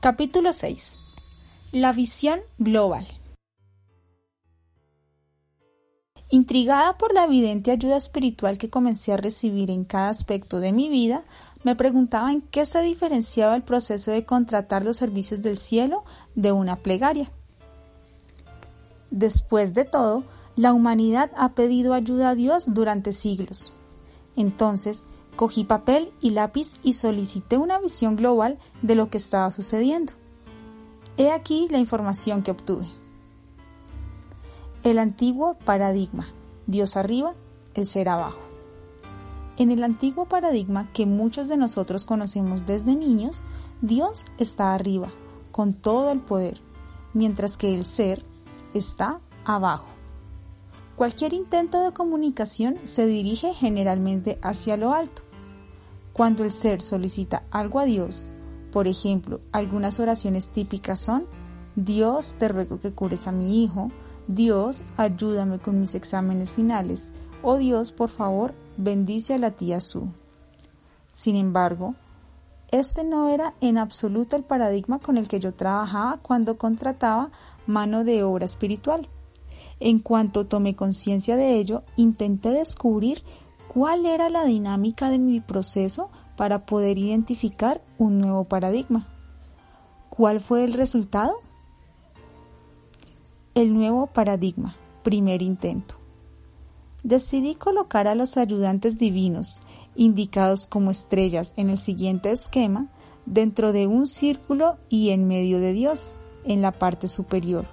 Capítulo 6. La visión global. Intrigada por la evidente ayuda espiritual que comencé a recibir en cada aspecto de mi vida, me preguntaba en qué se diferenciaba el proceso de contratar los servicios del cielo de una plegaria. Después de todo, la humanidad ha pedido ayuda a Dios durante siglos. Entonces, cogí papel y lápiz y solicité una visión global de lo que estaba sucediendo. He aquí la información que obtuve. El antiguo paradigma, Dios arriba, el ser abajo. En el antiguo paradigma que muchos de nosotros conocemos desde niños, Dios está arriba, con todo el poder, mientras que el ser está abajo. Cualquier intento de comunicación se dirige generalmente hacia lo alto. Cuando el ser solicita algo a Dios, por ejemplo, algunas oraciones típicas son, Dios, te ruego que cures a mi hijo, Dios, ayúdame con mis exámenes finales, o Dios, por favor, bendice a la tía Su. Sin embargo, este no era en absoluto el paradigma con el que yo trabajaba cuando contrataba mano de obra espiritual. En cuanto tomé conciencia de ello, intenté descubrir cuál era la dinámica de mi proceso para poder identificar un nuevo paradigma. ¿Cuál fue el resultado? El nuevo paradigma, primer intento. Decidí colocar a los ayudantes divinos, indicados como estrellas en el siguiente esquema, dentro de un círculo y en medio de Dios, en la parte superior,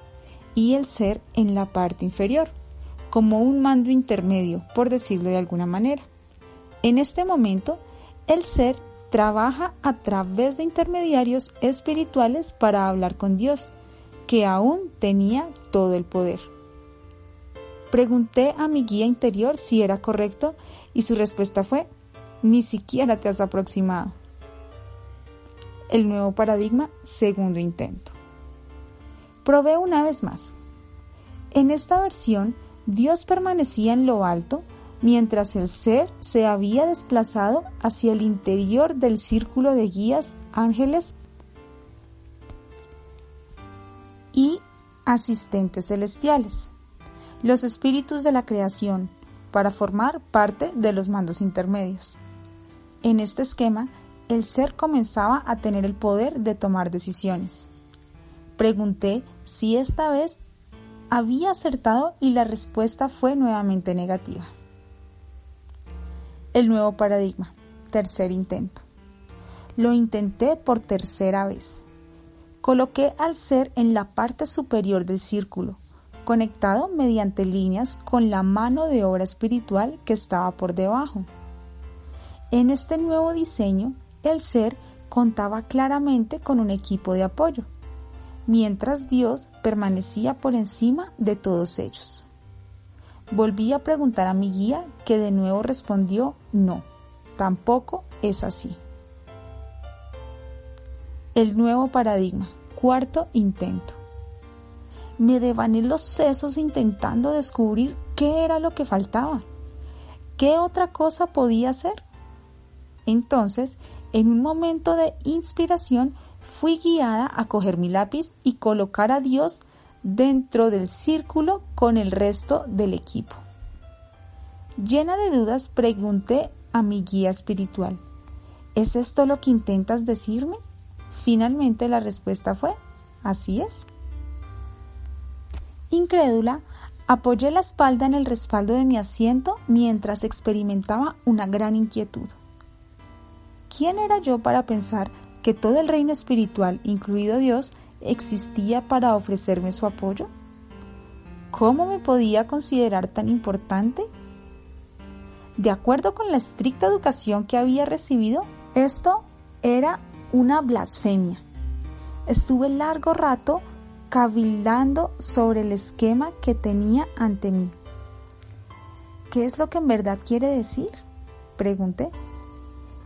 y el ser en la parte inferior, como un mando intermedio, por decirlo de alguna manera. En este momento, el ser trabaja a través de intermediarios espirituales para hablar con Dios, que aún tenía todo el poder. Pregunté a mi guía interior si era correcto y su respuesta fue, ni siquiera te has aproximado. El nuevo paradigma, segundo intento. Probé una vez más. En esta versión, Dios permanecía en lo alto mientras el ser se había desplazado hacia el interior del círculo de guías, ángeles y asistentes celestiales, los espíritus de la creación, para formar parte de los mandos intermedios. En este esquema, el ser comenzaba a tener el poder de tomar decisiones. Pregunté si esta vez había acertado y la respuesta fue nuevamente negativa. El nuevo paradigma, tercer intento. Lo intenté por tercera vez. Coloqué al ser en la parte superior del círculo, conectado mediante líneas con la mano de obra espiritual que estaba por debajo. En este nuevo diseño, el ser contaba claramente con un equipo de apoyo, mientras Dios permanecía por encima de todos ellos. Volví a preguntar a mi guía que de nuevo respondió no, tampoco es así. El nuevo paradigma. Cuarto intento. Me devané los sesos intentando descubrir qué era lo que faltaba. ¿Qué otra cosa podía hacer? Entonces, en un momento de inspiración, fui guiada a coger mi lápiz y colocar a Dios dentro del círculo con el resto del equipo. Llena de dudas, pregunté a mi guía espiritual, ¿es esto lo que intentas decirme? Finalmente la respuesta fue, así es. Incrédula, apoyé la espalda en el respaldo de mi asiento mientras experimentaba una gran inquietud. ¿Quién era yo para pensar que todo el reino espiritual, incluido Dios, existía para ofrecerme su apoyo? ¿Cómo me podía considerar tan importante? De acuerdo con la estricta educación que había recibido, esto era una blasfemia. Estuve largo rato cabildando sobre el esquema que tenía ante mí. ¿Qué es lo que en verdad quiere decir? Pregunté.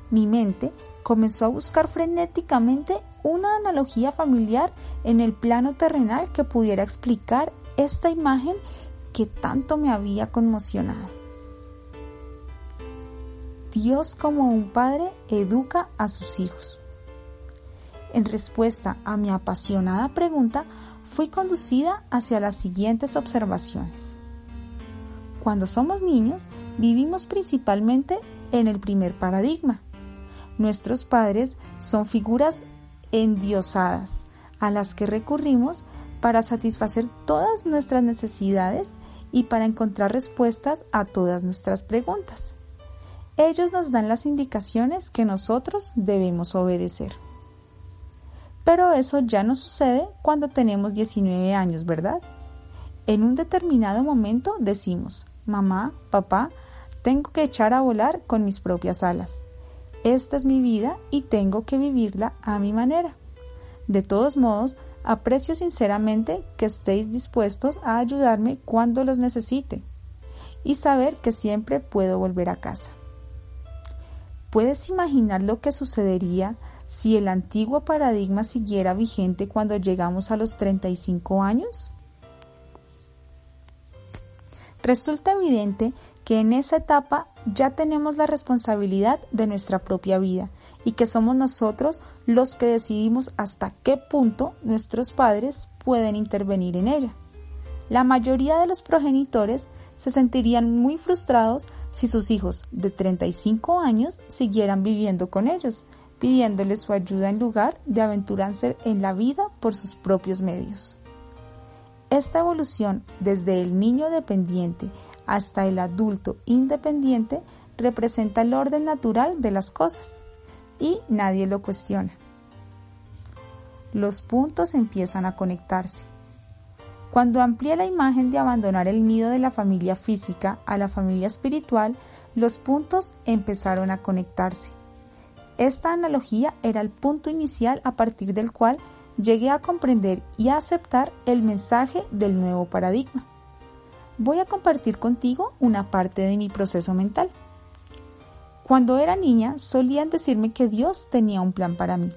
Mi mente comenzó a buscar frenéticamente una analogía familiar en el plano terrenal que pudiera explicar esta imagen que tanto me había conmocionado. Dios como un padre educa a sus hijos. En respuesta a mi apasionada pregunta, fui conducida hacia las siguientes observaciones. Cuando somos niños, vivimos principalmente en el primer paradigma. Nuestros padres son figuras endiosadas a las que recurrimos para satisfacer todas nuestras necesidades y para encontrar respuestas a todas nuestras preguntas. Ellos nos dan las indicaciones que nosotros debemos obedecer. Pero eso ya no sucede cuando tenemos 19 años, ¿verdad? En un determinado momento decimos, mamá, papá, tengo que echar a volar con mis propias alas. Esta es mi vida y tengo que vivirla a mi manera. De todos modos, aprecio sinceramente que estéis dispuestos a ayudarme cuando los necesite y saber que siempre puedo volver a casa. ¿Puedes imaginar lo que sucedería si el antiguo paradigma siguiera vigente cuando llegamos a los 35 años? Resulta evidente que en esa etapa ya tenemos la responsabilidad de nuestra propia vida y que somos nosotros los que decidimos hasta qué punto nuestros padres pueden intervenir en ella. La mayoría de los progenitores se sentirían muy frustrados si sus hijos de 35 años siguieran viviendo con ellos, pidiéndoles su ayuda en lugar de aventurarse en la vida por sus propios medios. Esta evolución desde el niño dependiente hasta el adulto independiente representa el orden natural de las cosas y nadie lo cuestiona. Los puntos empiezan a conectarse. Cuando amplié la imagen de abandonar el nido de la familia física a la familia espiritual, los puntos empezaron a conectarse. Esta analogía era el punto inicial a partir del cual llegué a comprender y a aceptar el mensaje del nuevo paradigma. Voy a compartir contigo una parte de mi proceso mental. Cuando era niña solían decirme que Dios tenía un plan para mí.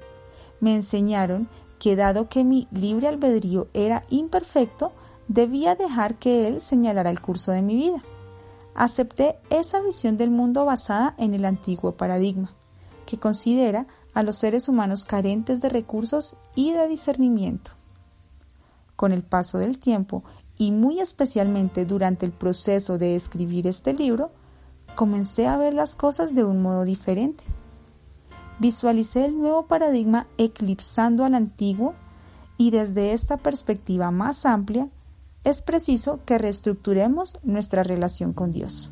Me enseñaron que dado que mi libre albedrío era imperfecto, debía dejar que Él señalara el curso de mi vida. Acepté esa visión del mundo basada en el antiguo paradigma, que considera a los seres humanos carentes de recursos y de discernimiento. Con el paso del tiempo, y muy especialmente durante el proceso de escribir este libro, comencé a ver las cosas de un modo diferente visualicé el nuevo paradigma eclipsando al antiguo y desde esta perspectiva más amplia es preciso que reestructuremos nuestra relación con Dios.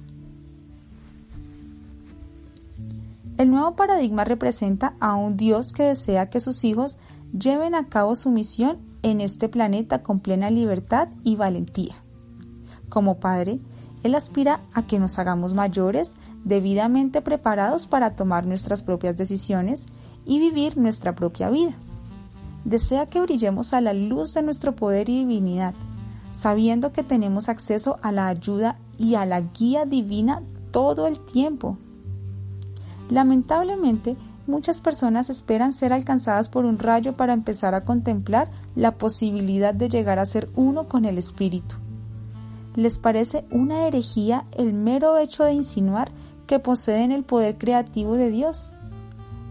El nuevo paradigma representa a un Dios que desea que sus hijos lleven a cabo su misión en este planeta con plena libertad y valentía. Como padre, Él aspira a que nos hagamos mayores debidamente preparados para tomar nuestras propias decisiones y vivir nuestra propia vida. Desea que brillemos a la luz de nuestro poder y divinidad, sabiendo que tenemos acceso a la ayuda y a la guía divina todo el tiempo. Lamentablemente, muchas personas esperan ser alcanzadas por un rayo para empezar a contemplar la posibilidad de llegar a ser uno con el Espíritu. Les parece una herejía el mero hecho de insinuar que poseen el poder creativo de Dios.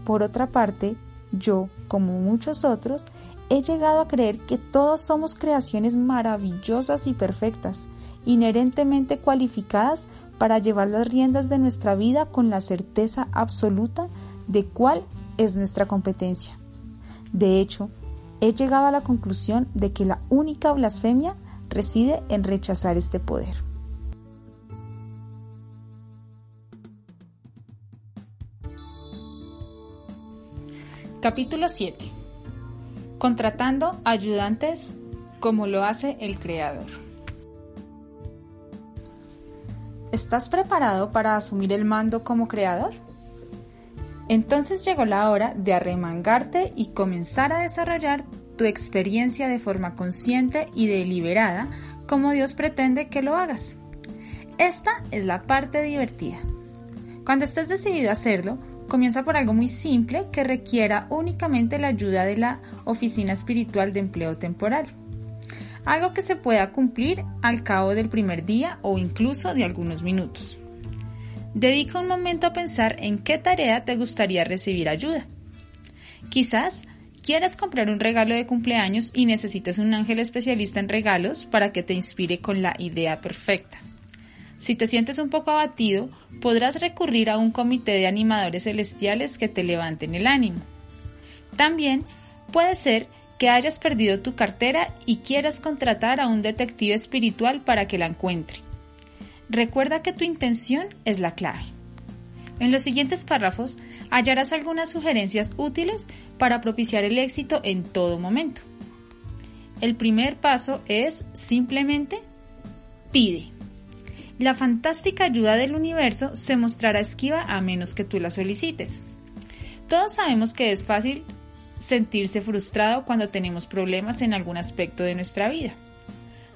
Por otra parte, yo, como muchos otros, he llegado a creer que todos somos creaciones maravillosas y perfectas, inherentemente cualificadas para llevar las riendas de nuestra vida con la certeza absoluta de cuál es nuestra competencia. De hecho, he llegado a la conclusión de que la única blasfemia reside en rechazar este poder. Capítulo 7. Contratando ayudantes como lo hace el Creador. ¿Estás preparado para asumir el mando como creador? Entonces llegó la hora de arremangarte y comenzar a desarrollar tu experiencia de forma consciente y deliberada como Dios pretende que lo hagas. Esta es la parte divertida. Cuando estés decidido a hacerlo, comienza por algo muy simple que requiera únicamente la ayuda de la Oficina Espiritual de Empleo Temporal. Algo que se pueda cumplir al cabo del primer día o incluso de algunos minutos. Dedica un momento a pensar en qué tarea te gustaría recibir ayuda. Quizás quieras comprar un regalo de cumpleaños y necesites un ángel especialista en regalos para que te inspire con la idea perfecta. Si te sientes un poco abatido, podrás recurrir a un comité de animadores celestiales que te levanten el ánimo. También puede ser que hayas perdido tu cartera y quieras contratar a un detective espiritual para que la encuentre. Recuerda que tu intención es la clave. En los siguientes párrafos hallarás algunas sugerencias útiles para propiciar el éxito en todo momento. El primer paso es simplemente pide. La fantástica ayuda del universo se mostrará esquiva a menos que tú la solicites. Todos sabemos que es fácil sentirse frustrado cuando tenemos problemas en algún aspecto de nuestra vida.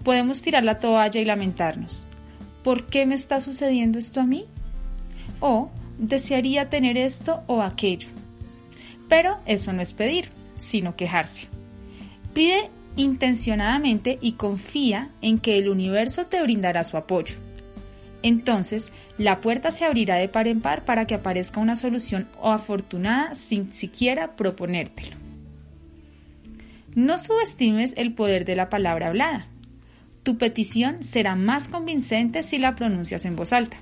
Podemos tirar la toalla y lamentarnos. ¿Por qué me está sucediendo esto a mí? O desearía tener esto o aquello. Pero eso no es pedir, sino quejarse. Pide intencionadamente y confía en que el universo te brindará su apoyo. Entonces, la puerta se abrirá de par en par para que aparezca una solución o afortunada sin siquiera proponértelo. No subestimes el poder de la palabra hablada. Tu petición será más convincente si la pronuncias en voz alta.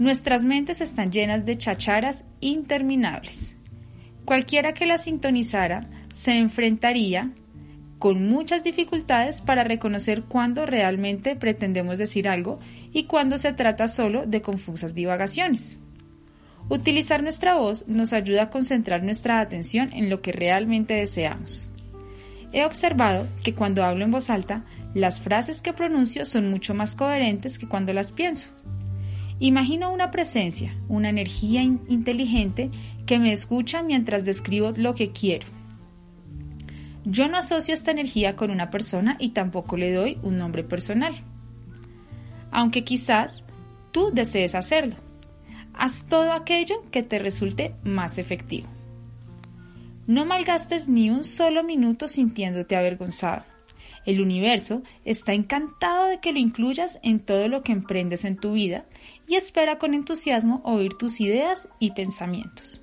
Nuestras mentes están llenas de chacharas interminables. Cualquiera que la sintonizara se enfrentaría con muchas dificultades para reconocer cuándo realmente pretendemos decir algo y cuándo se trata solo de confusas divagaciones. Utilizar nuestra voz nos ayuda a concentrar nuestra atención en lo que realmente deseamos. He observado que cuando hablo en voz alta las frases que pronuncio son mucho más coherentes que cuando las pienso. Imagino una presencia, una energía inteligente que me escucha mientras describo lo que quiero. Yo no asocio esta energía con una persona y tampoco le doy un nombre personal. Aunque quizás tú desees hacerlo. Haz todo aquello que te resulte más efectivo. No malgastes ni un solo minuto sintiéndote avergonzado. El universo está encantado de que lo incluyas en todo lo que emprendes en tu vida y espera con entusiasmo oír tus ideas y pensamientos.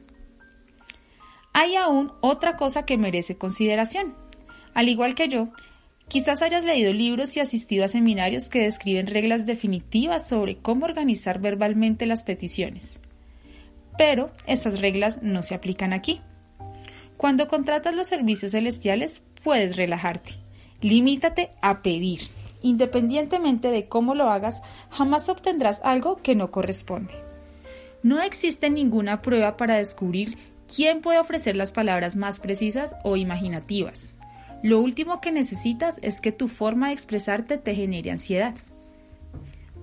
Hay aún otra cosa que merece consideración. Al igual que yo, quizás hayas leído libros y asistido a seminarios que describen reglas definitivas sobre cómo organizar verbalmente las peticiones. Pero esas reglas no se aplican aquí. Cuando contratas los servicios celestiales, puedes relajarte Limítate a pedir. Independientemente de cómo lo hagas, jamás obtendrás algo que no corresponde. No existe ninguna prueba para descubrir quién puede ofrecer las palabras más precisas o imaginativas. Lo último que necesitas es que tu forma de expresarte te genere ansiedad.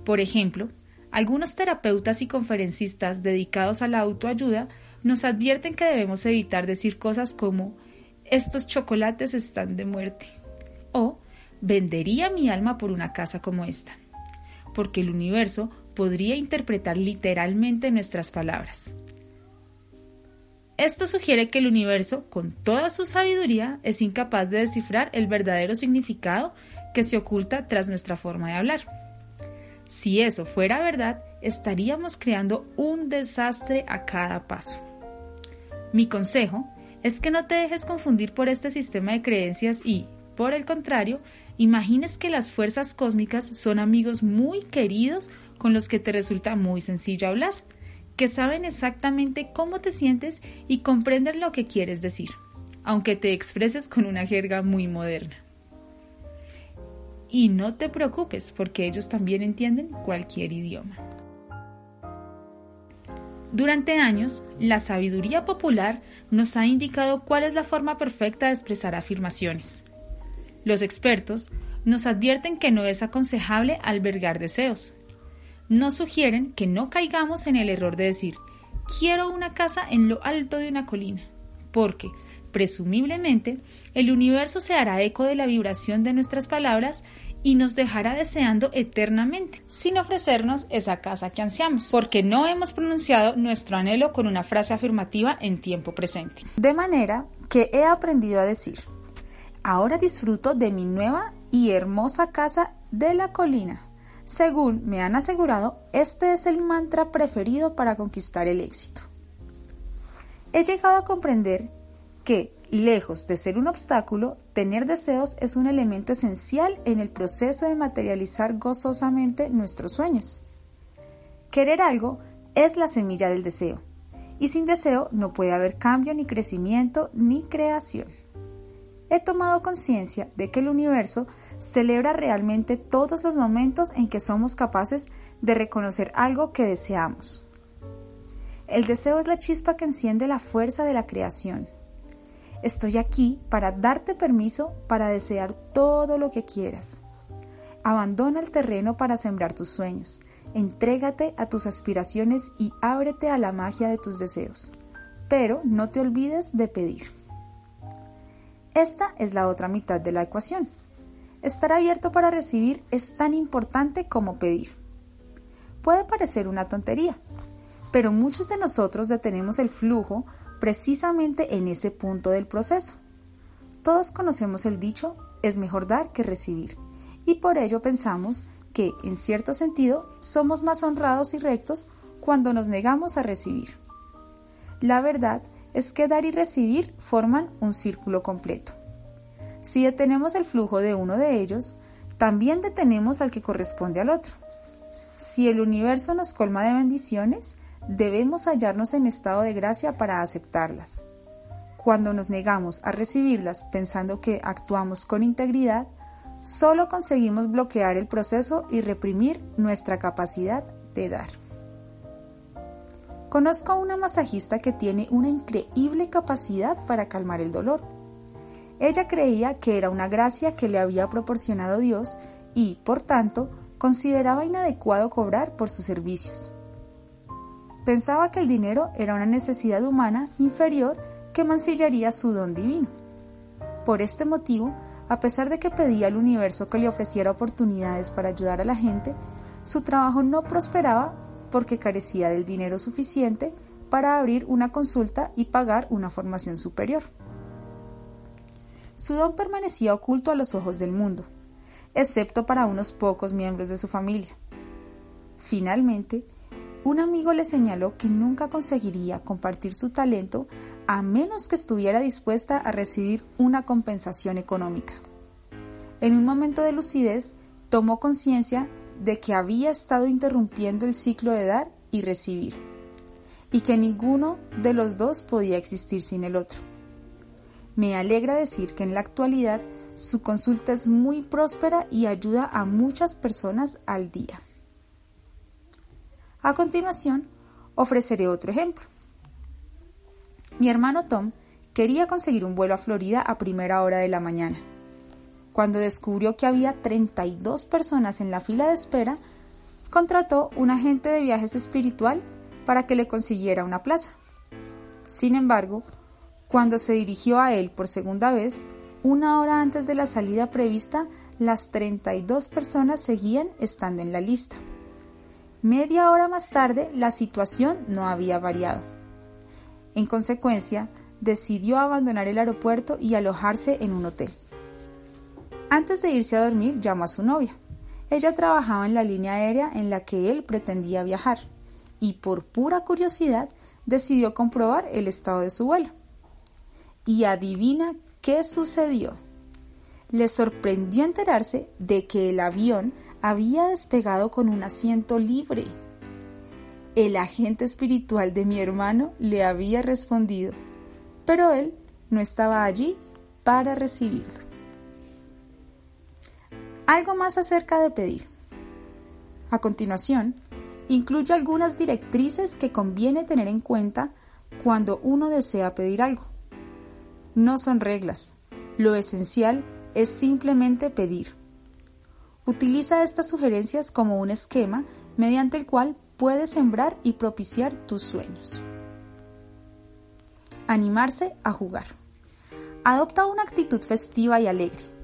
Por ejemplo, algunos terapeutas y conferencistas dedicados a la autoayuda nos advierten que debemos evitar decir cosas como estos chocolates están de muerte o vendería mi alma por una casa como esta, porque el universo podría interpretar literalmente nuestras palabras. Esto sugiere que el universo, con toda su sabiduría, es incapaz de descifrar el verdadero significado que se oculta tras nuestra forma de hablar. Si eso fuera verdad, estaríamos creando un desastre a cada paso. Mi consejo es que no te dejes confundir por este sistema de creencias y, por el contrario, imagines que las fuerzas cósmicas son amigos muy queridos con los que te resulta muy sencillo hablar, que saben exactamente cómo te sientes y comprenden lo que quieres decir, aunque te expreses con una jerga muy moderna. Y no te preocupes, porque ellos también entienden cualquier idioma. Durante años, la sabiduría popular nos ha indicado cuál es la forma perfecta de expresar afirmaciones. Los expertos nos advierten que no es aconsejable albergar deseos. Nos sugieren que no caigamos en el error de decir, quiero una casa en lo alto de una colina, porque, presumiblemente, el universo se hará eco de la vibración de nuestras palabras y nos dejará deseando eternamente, sin ofrecernos esa casa que ansiamos, porque no hemos pronunciado nuestro anhelo con una frase afirmativa en tiempo presente. De manera que he aprendido a decir, ahora disfruto de mi nueva y hermosa casa de la colina. Según me han asegurado, este es el mantra preferido para conquistar el éxito. He llegado a comprender que, lejos de ser un obstáculo, tener deseos es un elemento esencial en el proceso de materializar gozosamente nuestros sueños. Querer algo es la semilla del deseo, y sin deseo no puede haber cambio ni crecimiento ni creación. He tomado conciencia de que el universo celebra realmente todos los momentos en que somos capaces de reconocer algo que deseamos. El deseo es la chispa que enciende la fuerza de la creación. Estoy aquí para darte permiso para desear todo lo que quieras. Abandona el terreno para sembrar tus sueños. Entrégate a tus aspiraciones y ábrete a la magia de tus deseos. Pero no te olvides de pedir. Esta es la otra mitad de la ecuación. Estar abierto para recibir es tan importante como pedir. Puede parecer una tontería, pero muchos de nosotros detenemos el flujo precisamente en ese punto del proceso. Todos conocemos el dicho, es mejor dar que recibir, y por ello pensamos que, en cierto sentido, somos más honrados y rectos cuando nos negamos a recibir. La verdad es que dar y recibir forman un círculo completo. Si detenemos el flujo de uno de ellos, también detenemos al que corresponde al otro. Si el universo nos colma de bendiciones, debemos hallarnos en estado de gracia para aceptarlas. Cuando nos negamos a recibirlas pensando que actuamos con integridad, solo conseguimos bloquear el proceso y reprimir nuestra capacidad de dar. Conozco a una masajista que tiene una increíble capacidad para calmar el dolor ella creía que era una gracia que le había proporcionado Dios y, por tanto, consideraba inadecuado cobrar por sus servicios. Pensaba que el dinero era una necesidad humana inferior que mancillaría su don divino. Por este motivo, a pesar de que pedía al universo que le ofreciera oportunidades para ayudar a la gente, su trabajo no prosperaba porque carecía del dinero suficiente para abrir una consulta y pagar una formación superior. Su don permanecía oculto a los ojos del mundo, excepto para unos pocos miembros de su familia. Finalmente, un amigo le señaló que nunca conseguiría compartir su talento a menos que estuviera dispuesta a recibir una compensación económica. En un momento de lucidez, tomó conciencia de que había estado interrumpiendo el ciclo de dar y recibir, y que ninguno de los dos podía existir sin el otro. Me alegra decir que en la actualidad su consulta es muy próspera y ayuda a muchas personas al día. A continuación, ofreceré otro ejemplo. Mi hermano Tom quería conseguir un vuelo a Florida a primera hora de la mañana. Cuando descubrió que había 32 personas en la fila de espera, contrató un agente de viajes espiritual para que le consiguiera una plaza. Sin embargo, cuando se dirigió a él por segunda vez, una hora antes de la salida prevista, las 32 personas seguían estando en la lista. Media hora más tarde, la situación no había variado. En consecuencia, decidió abandonar el aeropuerto y alojarse en un hotel. Antes de irse a dormir, llamó a su novia. Ella trabajaba en la línea aérea en la que él pretendía viajar y por pura curiosidad decidió comprobar el estado de su vuelo. Y adivina qué sucedió. Le sorprendió enterarse de que el avión había despegado con un asiento libre. El agente espiritual de mi hermano le había respondido, pero él no estaba allí para recibirlo. Algo más acerca de pedir. A continuación, incluyo algunas directrices que conviene tener en cuenta cuando uno desea pedir algo no son reglas. Lo esencial es simplemente pedir. Utiliza estas sugerencias como un esquema mediante el cual puedes sembrar y propiciar tus sueños. Animarse a jugar. Adopta una actitud festiva y alegre.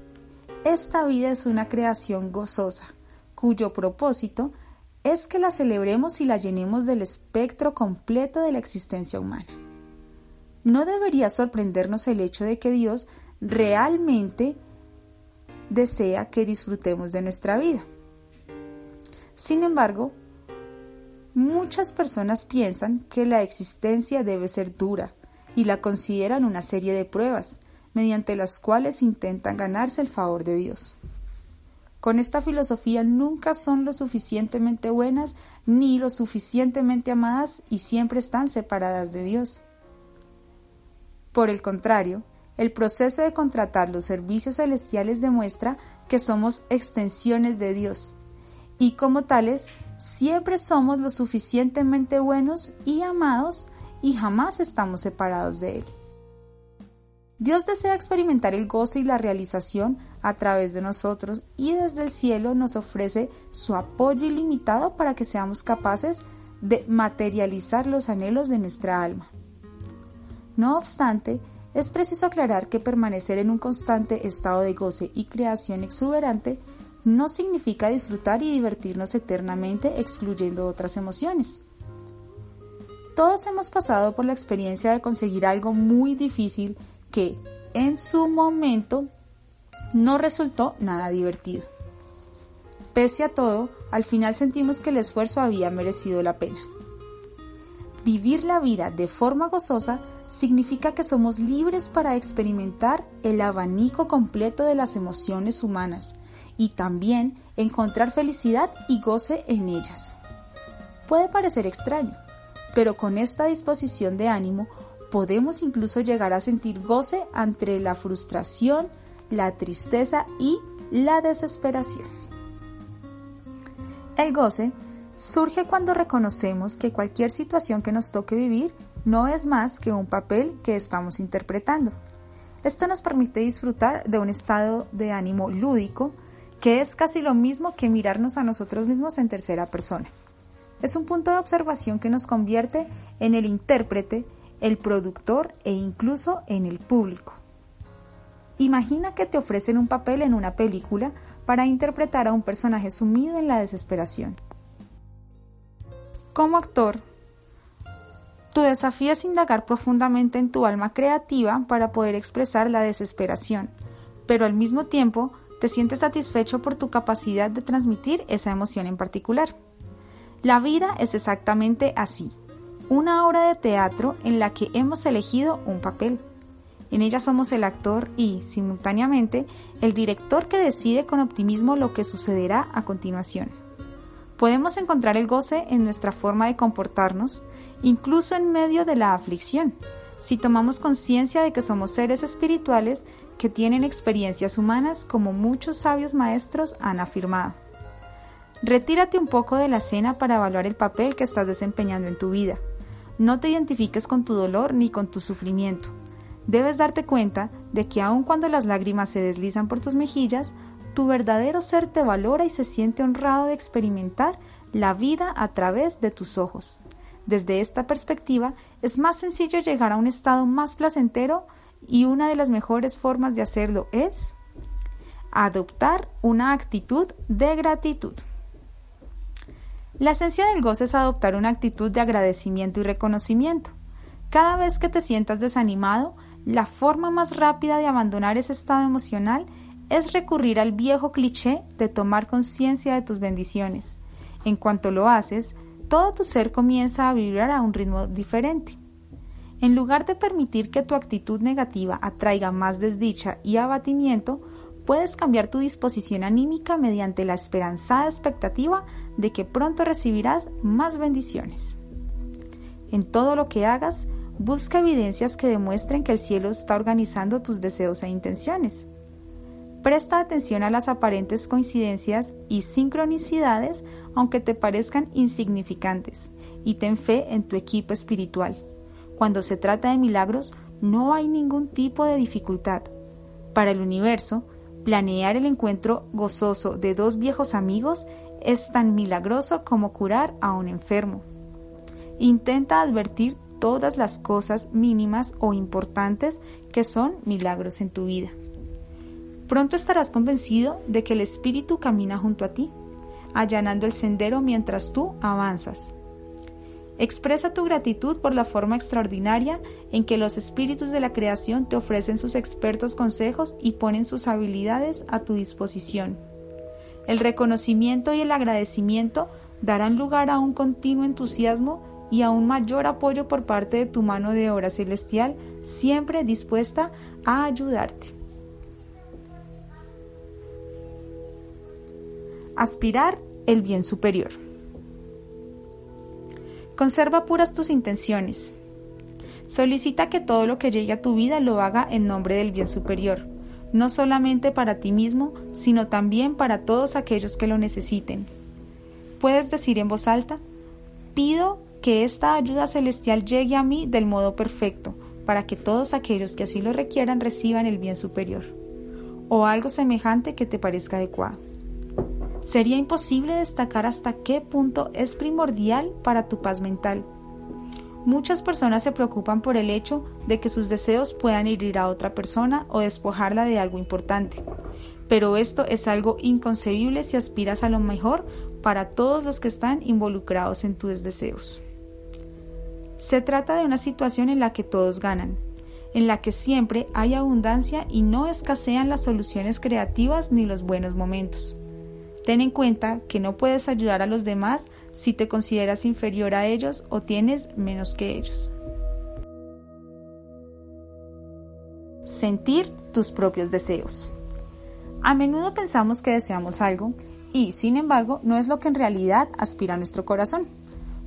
Esta vida es una creación gozosa, cuyo propósito es que la celebremos y la llenemos del espectro completo de la existencia humana. No debería sorprendernos el hecho de que Dios realmente desea que disfrutemos de nuestra vida. Sin embargo, muchas personas piensan que la existencia debe ser dura y la consideran una serie de pruebas mediante las cuales intentan ganarse el favor de Dios. Con esta filosofía nunca son lo suficientemente buenas ni lo suficientemente amadas y siempre están separadas de Dios. Por el contrario, el proceso de contratar los servicios celestiales demuestra que somos extensiones de Dios y como tales siempre somos lo suficientemente buenos y amados y jamás estamos separados de Él. Dios desea experimentar el goce y la realización a través de nosotros y desde el cielo nos ofrece su apoyo ilimitado para que seamos capaces de materializar los anhelos de nuestra alma. No obstante, es preciso aclarar que permanecer en un constante estado de goce y creación exuberante no significa disfrutar y divertirnos eternamente excluyendo otras emociones. Todos hemos pasado por la experiencia de conseguir algo muy difícil que en su momento no resultó nada divertido. Pese a todo, al final sentimos que el esfuerzo había merecido la pena. Vivir la vida de forma gozosa significa que somos libres para experimentar el abanico completo de las emociones humanas y también encontrar felicidad y goce en ellas. Puede parecer extraño, pero con esta disposición de ánimo podemos incluso llegar a sentir goce entre la frustración, la tristeza y la desesperación. El goce surge cuando reconocemos que cualquier situación que nos toque vivir no es más que un papel que estamos interpretando. Esto nos permite disfrutar de un estado de ánimo lúdico, que es casi lo mismo que mirarnos a nosotros mismos en tercera persona. Es un punto de observación que nos convierte en el intérprete, el productor e incluso en el público. Imagina que te ofrecen un papel en una película para interpretar a un personaje sumido en la desesperación. Como actor, tu desafío es indagar profundamente en tu alma creativa para poder expresar la desesperación, pero al mismo tiempo te sientes satisfecho por tu capacidad de transmitir esa emoción en particular. La vida es exactamente así, una obra de teatro en la que hemos elegido un papel. En ella somos el actor y, simultáneamente, el director que decide con optimismo lo que sucederá a continuación. Podemos encontrar el goce en nuestra forma de comportarnos, incluso en medio de la aflicción, si tomamos conciencia de que somos seres espirituales que tienen experiencias humanas como muchos sabios maestros han afirmado. Retírate un poco de la escena para evaluar el papel que estás desempeñando en tu vida. No te identifiques con tu dolor ni con tu sufrimiento. Debes darte cuenta de que aun cuando las lágrimas se deslizan por tus mejillas, tu verdadero ser te valora y se siente honrado de experimentar la vida a través de tus ojos. Desde esta perspectiva, es más sencillo llegar a un estado más placentero y una de las mejores formas de hacerlo es adoptar una actitud de gratitud. La esencia del goce es adoptar una actitud de agradecimiento y reconocimiento. Cada vez que te sientas desanimado, la forma más rápida de abandonar ese estado emocional es recurrir al viejo cliché de tomar conciencia de tus bendiciones. En cuanto lo haces, todo tu ser comienza a vibrar a un ritmo diferente. En lugar de permitir que tu actitud negativa atraiga más desdicha y abatimiento, puedes cambiar tu disposición anímica mediante la esperanzada expectativa de que pronto recibirás más bendiciones. En todo lo que hagas, busca evidencias que demuestren que el cielo está organizando tus deseos e intenciones. Presta atención a las aparentes coincidencias y sincronicidades aunque te parezcan insignificantes, y ten fe en tu equipo espiritual. Cuando se trata de milagros, no hay ningún tipo de dificultad. Para el universo, planear el encuentro gozoso de dos viejos amigos es tan milagroso como curar a un enfermo. Intenta advertir todas las cosas mínimas o importantes que son milagros en tu vida. Pronto estarás convencido de que el Espíritu camina junto a ti, allanando el sendero mientras tú avanzas. Expresa tu gratitud por la forma extraordinaria en que los espíritus de la creación te ofrecen sus expertos consejos y ponen sus habilidades a tu disposición. El reconocimiento y el agradecimiento darán lugar a un continuo entusiasmo y a un mayor apoyo por parte de tu mano de obra celestial, siempre dispuesta a ayudarte. Aspirar el bien superior. Conserva puras tus intenciones. Solicita que todo lo que llegue a tu vida lo haga en nombre del bien superior, no solamente para ti mismo, sino también para todos aquellos que lo necesiten. Puedes decir en voz alta, pido que esta ayuda celestial llegue a mí del modo perfecto, para que todos aquellos que así lo requieran reciban el bien superior, o algo semejante que te parezca adecuado. Sería imposible destacar hasta qué punto es primordial para tu paz mental. Muchas personas se preocupan por el hecho de que sus deseos puedan herir a otra persona o despojarla de algo importante, pero esto es algo inconcebible si aspiras a lo mejor para todos los que están involucrados en tus deseos. Se trata de una situación en la que todos ganan, en la que siempre hay abundancia y no escasean las soluciones creativas ni los buenos momentos. Ten en cuenta que no puedes ayudar a los demás si te consideras inferior a ellos o tienes menos que ellos. Sentir tus propios deseos. A menudo pensamos que deseamos algo y, sin embargo, no es lo que en realidad aspira a nuestro corazón.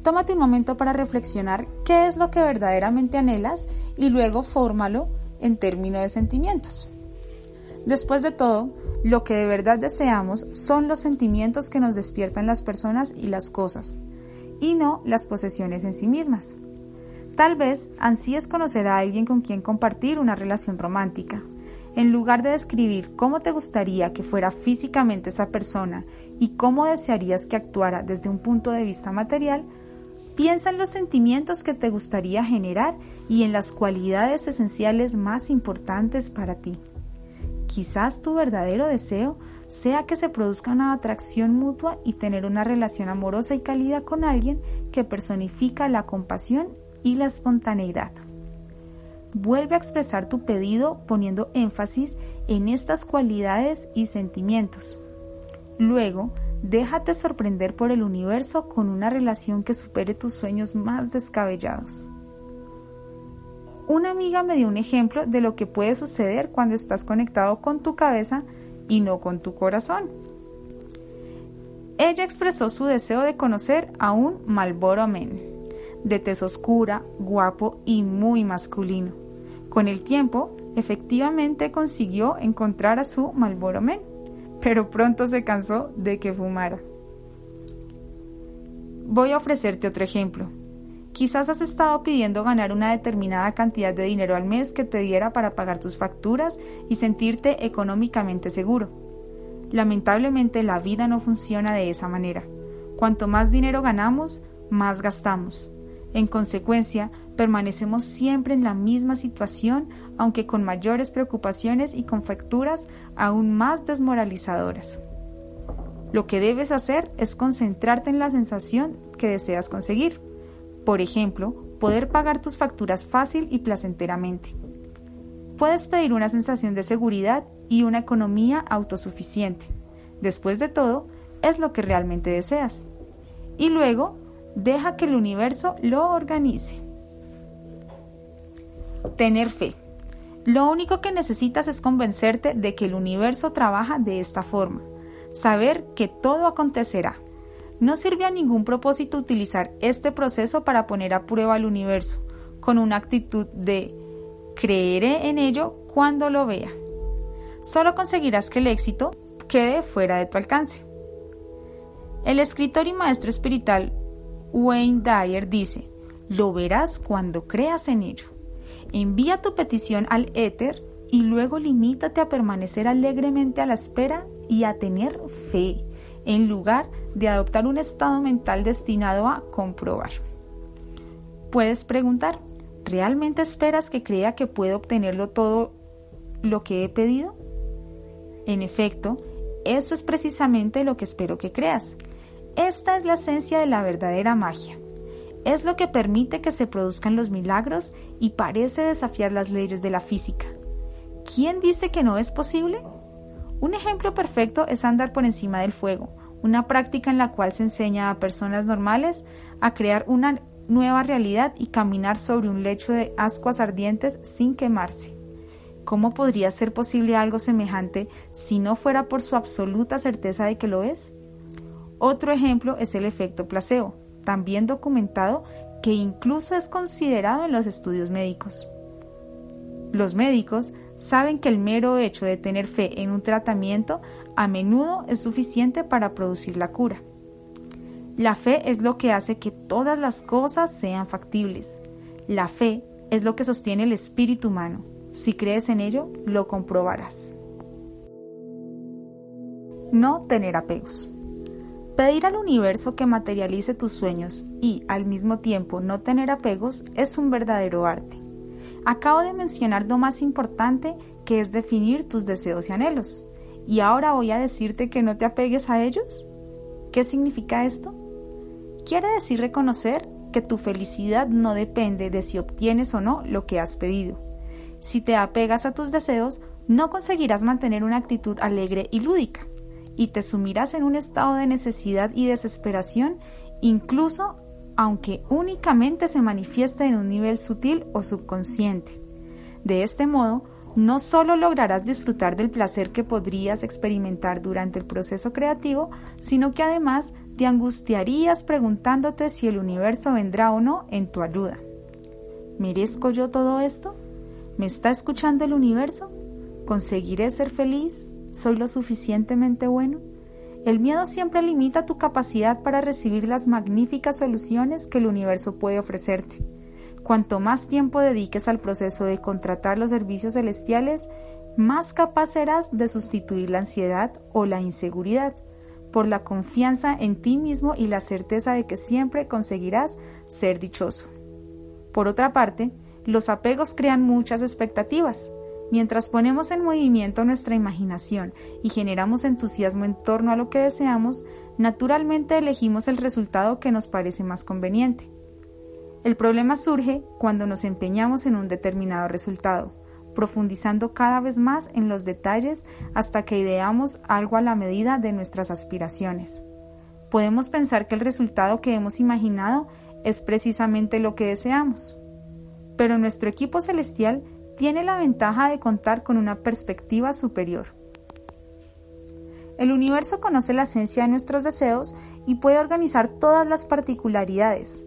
Tómate un momento para reflexionar qué es lo que verdaderamente anhelas y luego fórmalo en términos de sentimientos. Después de todo, lo que de verdad deseamos son los sentimientos que nos despiertan las personas y las cosas, y no las posesiones en sí mismas. Tal vez ansíes conocer a alguien con quien compartir una relación romántica. En lugar de describir cómo te gustaría que fuera físicamente esa persona y cómo desearías que actuara desde un punto de vista material, Piensa en los sentimientos que te gustaría generar y en las cualidades esenciales más importantes para ti. Quizás tu verdadero deseo sea que se produzca una atracción mutua y tener una relación amorosa y cálida con alguien que personifica la compasión y la espontaneidad. Vuelve a expresar tu pedido poniendo énfasis en estas cualidades y sentimientos. Luego, Déjate sorprender por el universo con una relación que supere tus sueños más descabellados. Una amiga me dio un ejemplo de lo que puede suceder cuando estás conectado con tu cabeza y no con tu corazón. Ella expresó su deseo de conocer a un Malboro Men, de tez oscura, guapo y muy masculino. Con el tiempo, efectivamente consiguió encontrar a su Malboro Men pero pronto se cansó de que fumara. Voy a ofrecerte otro ejemplo. Quizás has estado pidiendo ganar una determinada cantidad de dinero al mes que te diera para pagar tus facturas y sentirte económicamente seguro. Lamentablemente la vida no funciona de esa manera. Cuanto más dinero ganamos, más gastamos. En consecuencia, permanecemos siempre en la misma situación, aunque con mayores preocupaciones y con facturas aún más desmoralizadoras. Lo que debes hacer es concentrarte en la sensación que deseas conseguir. Por ejemplo, poder pagar tus facturas fácil y placenteramente. Puedes pedir una sensación de seguridad y una economía autosuficiente. Después de todo, es lo que realmente deseas. Y luego, deja que el universo lo organice. Tener fe. Lo único que necesitas es convencerte de que el universo trabaja de esta forma, saber que todo acontecerá. No sirve a ningún propósito utilizar este proceso para poner a prueba al universo, con una actitud de creeré en ello cuando lo vea. Solo conseguirás que el éxito quede fuera de tu alcance. El escritor y maestro espiritual Wayne Dyer dice, lo verás cuando creas en ello. Envía tu petición al éter y luego limítate a permanecer alegremente a la espera y a tener fe, en lugar de adoptar un estado mental destinado a comprobar. Puedes preguntar, ¿realmente esperas que crea que puedo obtenerlo todo lo que he pedido? En efecto, eso es precisamente lo que espero que creas. Esta es la esencia de la verdadera magia. Es lo que permite que se produzcan los milagros y parece desafiar las leyes de la física. ¿Quién dice que no es posible? Un ejemplo perfecto es andar por encima del fuego, una práctica en la cual se enseña a personas normales a crear una nueva realidad y caminar sobre un lecho de ascuas ardientes sin quemarse. ¿Cómo podría ser posible algo semejante si no fuera por su absoluta certeza de que lo es? Otro ejemplo es el efecto placebo, también documentado que incluso es considerado en los estudios médicos. Los médicos saben que el mero hecho de tener fe en un tratamiento a menudo es suficiente para producir la cura. La fe es lo que hace que todas las cosas sean factibles. La fe es lo que sostiene el espíritu humano. Si crees en ello, lo comprobarás. No tener apegos. Pedir al universo que materialice tus sueños y, al mismo tiempo, no tener apegos es un verdadero arte. Acabo de mencionar lo más importante que es definir tus deseos y anhelos. ¿Y ahora voy a decirte que no te apegues a ellos? ¿Qué significa esto? Quiere decir reconocer que tu felicidad no depende de si obtienes o no lo que has pedido. Si te apegas a tus deseos, no conseguirás mantener una actitud alegre y lúdica y te sumirás en un estado de necesidad y desesperación, incluso aunque únicamente se manifieste en un nivel sutil o subconsciente. De este modo, no solo lograrás disfrutar del placer que podrías experimentar durante el proceso creativo, sino que además te angustiarías preguntándote si el universo vendrá o no en tu ayuda. ¿Merezco yo todo esto? ¿Me está escuchando el universo? ¿Conseguiré ser feliz? ¿Soy lo suficientemente bueno? El miedo siempre limita tu capacidad para recibir las magníficas soluciones que el universo puede ofrecerte. Cuanto más tiempo dediques al proceso de contratar los servicios celestiales, más capaz serás de sustituir la ansiedad o la inseguridad por la confianza en ti mismo y la certeza de que siempre conseguirás ser dichoso. Por otra parte, los apegos crean muchas expectativas. Mientras ponemos en movimiento nuestra imaginación y generamos entusiasmo en torno a lo que deseamos, naturalmente elegimos el resultado que nos parece más conveniente. El problema surge cuando nos empeñamos en un determinado resultado, profundizando cada vez más en los detalles hasta que ideamos algo a la medida de nuestras aspiraciones. Podemos pensar que el resultado que hemos imaginado es precisamente lo que deseamos. Pero nuestro equipo celestial tiene la ventaja de contar con una perspectiva superior. El universo conoce la esencia de nuestros deseos y puede organizar todas las particularidades,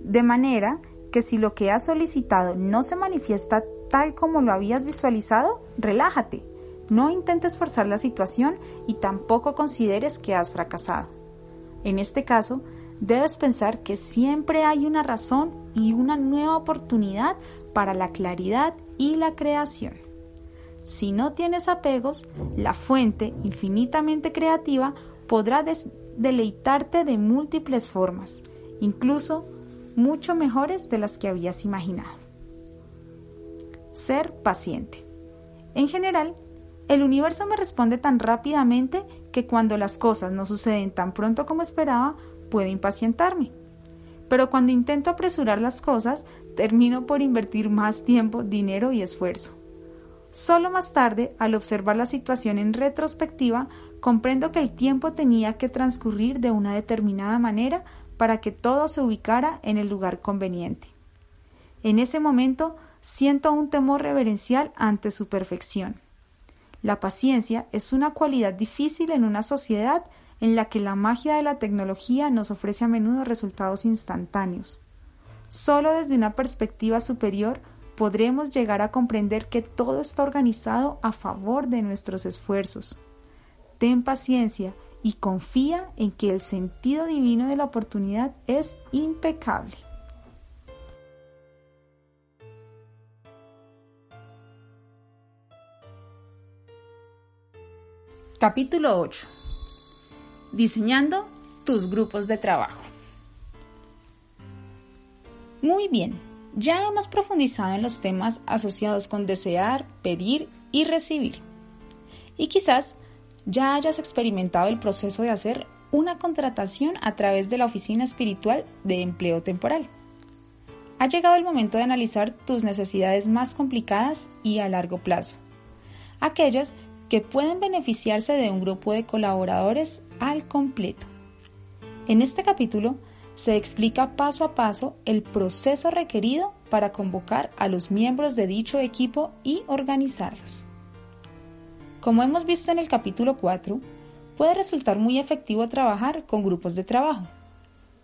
de manera que si lo que has solicitado no se manifiesta tal como lo habías visualizado, relájate. No intentes forzar la situación y tampoco consideres que has fracasado. En este caso, debes pensar que siempre hay una razón y una nueva oportunidad para la claridad y la creación. Si no tienes apegos, la fuente infinitamente creativa podrá deleitarte de múltiples formas, incluso mucho mejores de las que habías imaginado. Ser paciente. En general, el universo me responde tan rápidamente que cuando las cosas no suceden tan pronto como esperaba, puedo impacientarme. Pero cuando intento apresurar las cosas, termino por invertir más tiempo, dinero y esfuerzo. Solo más tarde, al observar la situación en retrospectiva, comprendo que el tiempo tenía que transcurrir de una determinada manera para que todo se ubicara en el lugar conveniente. En ese momento siento un temor reverencial ante su perfección. La paciencia es una cualidad difícil en una sociedad en la que la magia de la tecnología nos ofrece a menudo resultados instantáneos. Solo desde una perspectiva superior podremos llegar a comprender que todo está organizado a favor de nuestros esfuerzos. Ten paciencia y confía en que el sentido divino de la oportunidad es impecable. Capítulo 8. Diseñando tus grupos de trabajo. Muy bien, ya hemos profundizado en los temas asociados con desear, pedir y recibir. Y quizás ya hayas experimentado el proceso de hacer una contratación a través de la oficina espiritual de empleo temporal. Ha llegado el momento de analizar tus necesidades más complicadas y a largo plazo, aquellas que pueden beneficiarse de un grupo de colaboradores al completo. En este capítulo se explica paso a paso el proceso requerido para convocar a los miembros de dicho equipo y organizarlos. Como hemos visto en el capítulo 4, puede resultar muy efectivo trabajar con grupos de trabajo.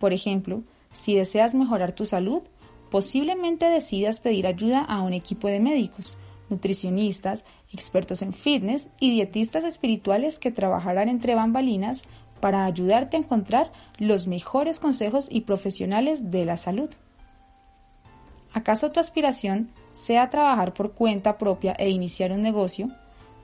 Por ejemplo, si deseas mejorar tu salud, posiblemente decidas pedir ayuda a un equipo de médicos, nutricionistas, expertos en fitness y dietistas espirituales que trabajarán entre bambalinas para ayudarte a encontrar los mejores consejos y profesionales de la salud. ¿Acaso tu aspiración sea trabajar por cuenta propia e iniciar un negocio?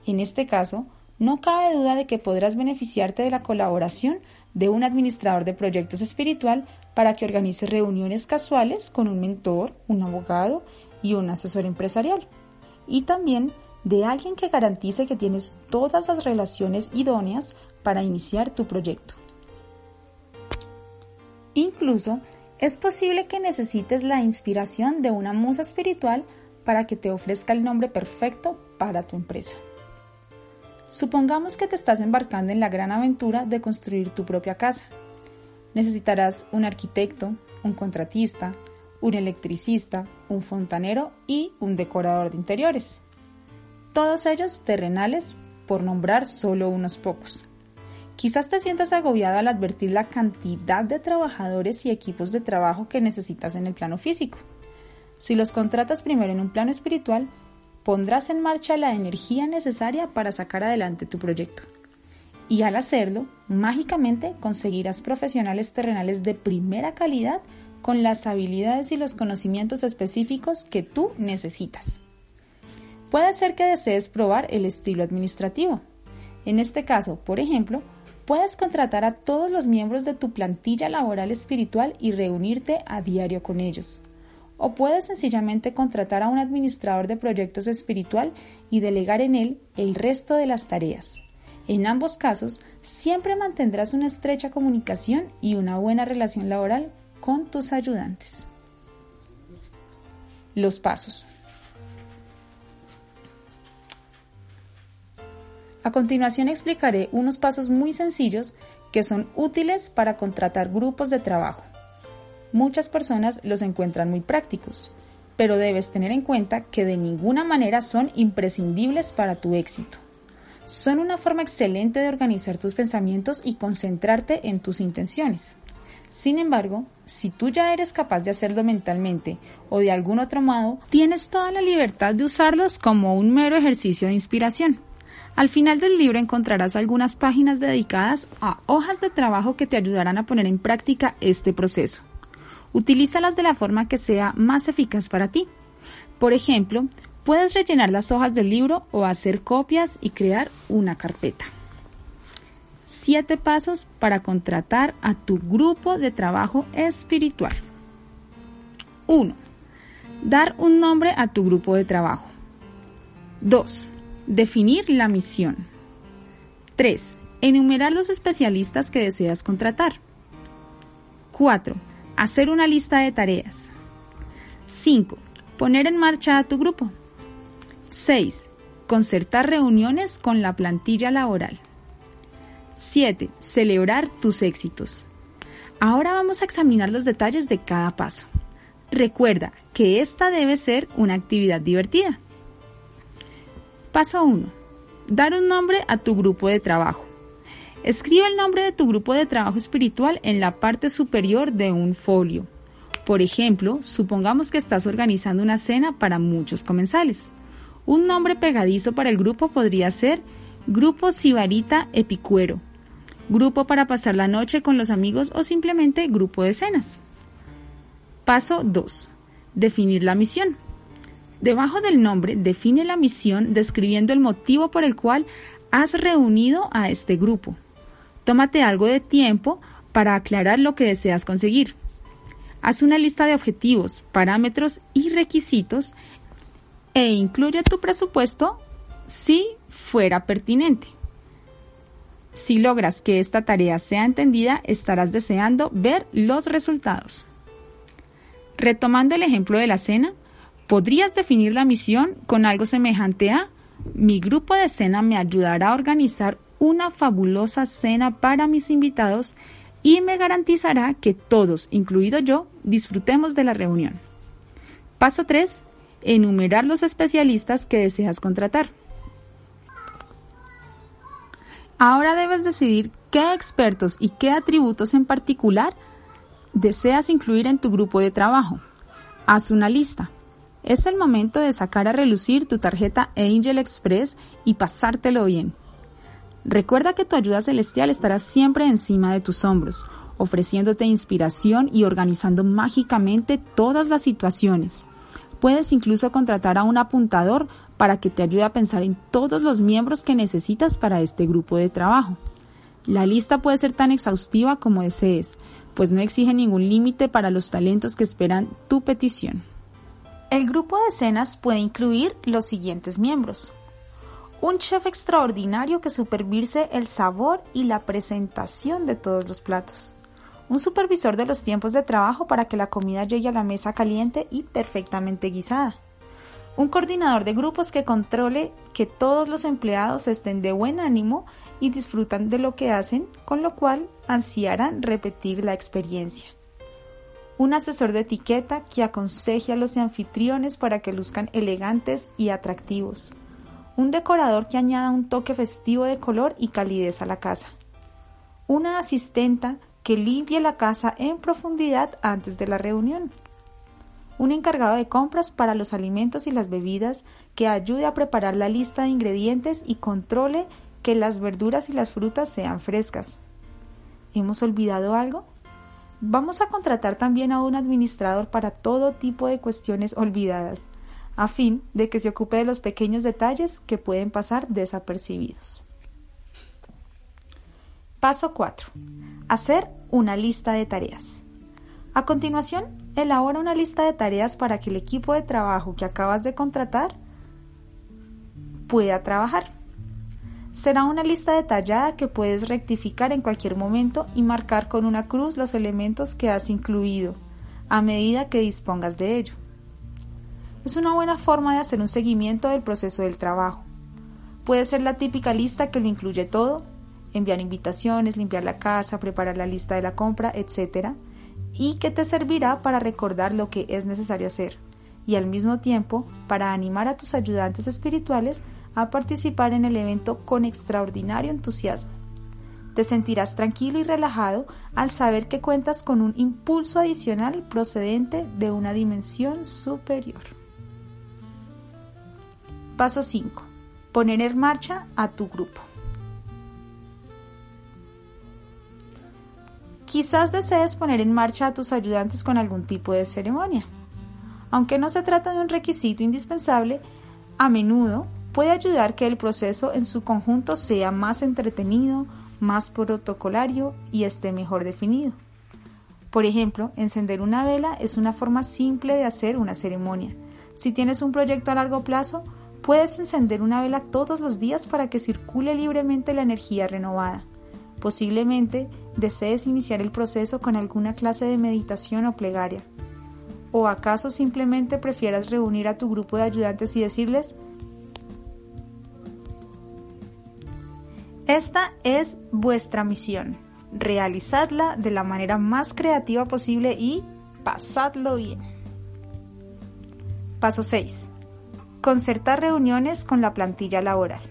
En este caso, no cabe duda de que podrás beneficiarte de la colaboración de un administrador de proyectos espiritual para que organice reuniones casuales con un mentor, un abogado y un asesor empresarial. Y también de alguien que garantice que tienes todas las relaciones idóneas para iniciar tu proyecto. Incluso es posible que necesites la inspiración de una musa espiritual para que te ofrezca el nombre perfecto para tu empresa. Supongamos que te estás embarcando en la gran aventura de construir tu propia casa. Necesitarás un arquitecto, un contratista, un electricista, un fontanero y un decorador de interiores. Todos ellos terrenales, por nombrar solo unos pocos. Quizás te sientas agobiado al advertir la cantidad de trabajadores y equipos de trabajo que necesitas en el plano físico. Si los contratas primero en un plano espiritual, pondrás en marcha la energía necesaria para sacar adelante tu proyecto. Y al hacerlo, mágicamente conseguirás profesionales terrenales de primera calidad con las habilidades y los conocimientos específicos que tú necesitas. Puede ser que desees probar el estilo administrativo. En este caso, por ejemplo, puedes contratar a todos los miembros de tu plantilla laboral espiritual y reunirte a diario con ellos o puedes sencillamente contratar a un administrador de proyectos espiritual y delegar en él el resto de las tareas. En ambos casos, siempre mantendrás una estrecha comunicación y una buena relación laboral con tus ayudantes. Los pasos. A continuación explicaré unos pasos muy sencillos que son útiles para contratar grupos de trabajo. Muchas personas los encuentran muy prácticos, pero debes tener en cuenta que de ninguna manera son imprescindibles para tu éxito. Son una forma excelente de organizar tus pensamientos y concentrarte en tus intenciones. Sin embargo, si tú ya eres capaz de hacerlo mentalmente o de algún otro modo, tienes toda la libertad de usarlos como un mero ejercicio de inspiración. Al final del libro encontrarás algunas páginas dedicadas a hojas de trabajo que te ayudarán a poner en práctica este proceso. Utilízalas de la forma que sea más eficaz para ti. Por ejemplo, puedes rellenar las hojas del libro o hacer copias y crear una carpeta. Siete pasos para contratar a tu grupo de trabajo espiritual. 1. Dar un nombre a tu grupo de trabajo. 2. Definir la misión. 3. Enumerar los especialistas que deseas contratar. 4 Hacer una lista de tareas. 5. Poner en marcha a tu grupo. 6. Concertar reuniones con la plantilla laboral. 7. Celebrar tus éxitos. Ahora vamos a examinar los detalles de cada paso. Recuerda que esta debe ser una actividad divertida. Paso 1. Dar un nombre a tu grupo de trabajo. Escribe el nombre de tu grupo de trabajo espiritual en la parte superior de un folio. Por ejemplo, supongamos que estás organizando una cena para muchos comensales. Un nombre pegadizo para el grupo podría ser Grupo Sibarita Epicuero, Grupo para pasar la noche con los amigos o simplemente Grupo de cenas. Paso 2. Definir la misión. Debajo del nombre, define la misión describiendo el motivo por el cual has reunido a este grupo. Tómate algo de tiempo para aclarar lo que deseas conseguir. Haz una lista de objetivos, parámetros y requisitos e incluye tu presupuesto si fuera pertinente. Si logras que esta tarea sea entendida, estarás deseando ver los resultados. Retomando el ejemplo de la cena, podrías definir la misión con algo semejante a mi grupo de cena me ayudará a organizar una fabulosa cena para mis invitados y me garantizará que todos, incluido yo, disfrutemos de la reunión. Paso 3. Enumerar los especialistas que deseas contratar. Ahora debes decidir qué expertos y qué atributos en particular deseas incluir en tu grupo de trabajo. Haz una lista. Es el momento de sacar a relucir tu tarjeta Angel Express y pasártelo bien. Recuerda que tu ayuda celestial estará siempre encima de tus hombros, ofreciéndote inspiración y organizando mágicamente todas las situaciones. Puedes incluso contratar a un apuntador para que te ayude a pensar en todos los miembros que necesitas para este grupo de trabajo. La lista puede ser tan exhaustiva como desees, pues no exige ningún límite para los talentos que esperan tu petición. El grupo de cenas puede incluir los siguientes miembros. Un chef extraordinario que supervise el sabor y la presentación de todos los platos. Un supervisor de los tiempos de trabajo para que la comida llegue a la mesa caliente y perfectamente guisada un coordinador de grupos que controle que todos los empleados estén de buen ánimo y disfrutan de lo que hacen, con lo cual ansiarán repetir la experiencia. Un asesor de etiqueta que aconseje a los anfitriones para que luzcan elegantes y atractivos. Un decorador que añada un toque festivo de color y calidez a la casa. Una asistenta que limpie la casa en profundidad antes de la reunión un encargado de compras para los alimentos y las bebidas que ayude a preparar la lista de ingredientes y controle que las verduras y las frutas sean frescas. ¿Hemos olvidado algo? Vamos a contratar también a un administrador para todo tipo de cuestiones olvidadas, a fin de que se ocupe de los pequeños detalles que pueden pasar desapercibidos. Paso 4. Hacer una lista de tareas. A continuación, elabora una lista de tareas para que el equipo de trabajo que acabas de contratar pueda trabajar. Será una lista detallada que puedes rectificar en cualquier momento y marcar con una cruz los elementos que has incluido a medida que dispongas de ello. Es una buena forma de hacer un seguimiento del proceso del trabajo. Puede ser la típica lista que lo incluye todo, enviar invitaciones, limpiar la casa, preparar la lista de la compra, etc y que te servirá para recordar lo que es necesario hacer y al mismo tiempo para animar a tus ayudantes espirituales a participar en el evento con extraordinario entusiasmo. Te sentirás tranquilo y relajado al saber que cuentas con un impulso adicional procedente de una dimensión superior. Paso 5. Poner en marcha a tu grupo. Quizás desees poner en marcha a tus ayudantes con algún tipo de ceremonia. Aunque no se trata de un requisito indispensable, a menudo puede ayudar que el proceso en su conjunto sea más entretenido, más protocolario y esté mejor definido. Por ejemplo, encender una vela es una forma simple de hacer una ceremonia. Si tienes un proyecto a largo plazo, puedes encender una vela todos los días para que circule libremente la energía renovada. Posiblemente desees iniciar el proceso con alguna clase de meditación o plegaria. ¿O acaso simplemente prefieras reunir a tu grupo de ayudantes y decirles, esta es vuestra misión, realizadla de la manera más creativa posible y pasadlo bien. Paso 6. Concertar reuniones con la plantilla laboral.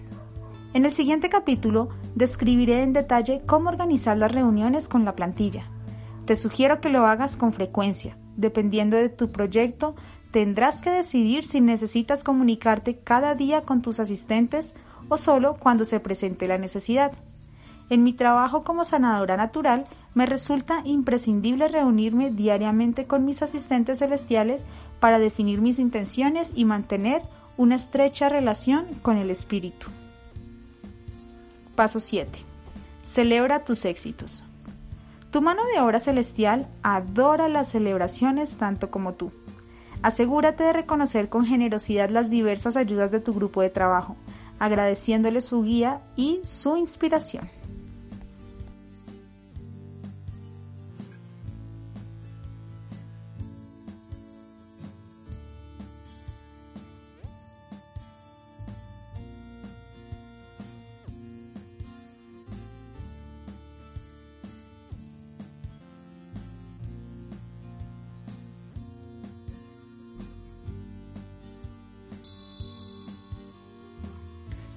En el siguiente capítulo describiré en detalle cómo organizar las reuniones con la plantilla. Te sugiero que lo hagas con frecuencia. Dependiendo de tu proyecto, tendrás que decidir si necesitas comunicarte cada día con tus asistentes o solo cuando se presente la necesidad. En mi trabajo como sanadora natural, me resulta imprescindible reunirme diariamente con mis asistentes celestiales para definir mis intenciones y mantener una estrecha relación con el espíritu. Paso 7. Celebra tus éxitos. Tu mano de obra celestial adora las celebraciones tanto como tú. Asegúrate de reconocer con generosidad las diversas ayudas de tu grupo de trabajo, agradeciéndole su guía y su inspiración.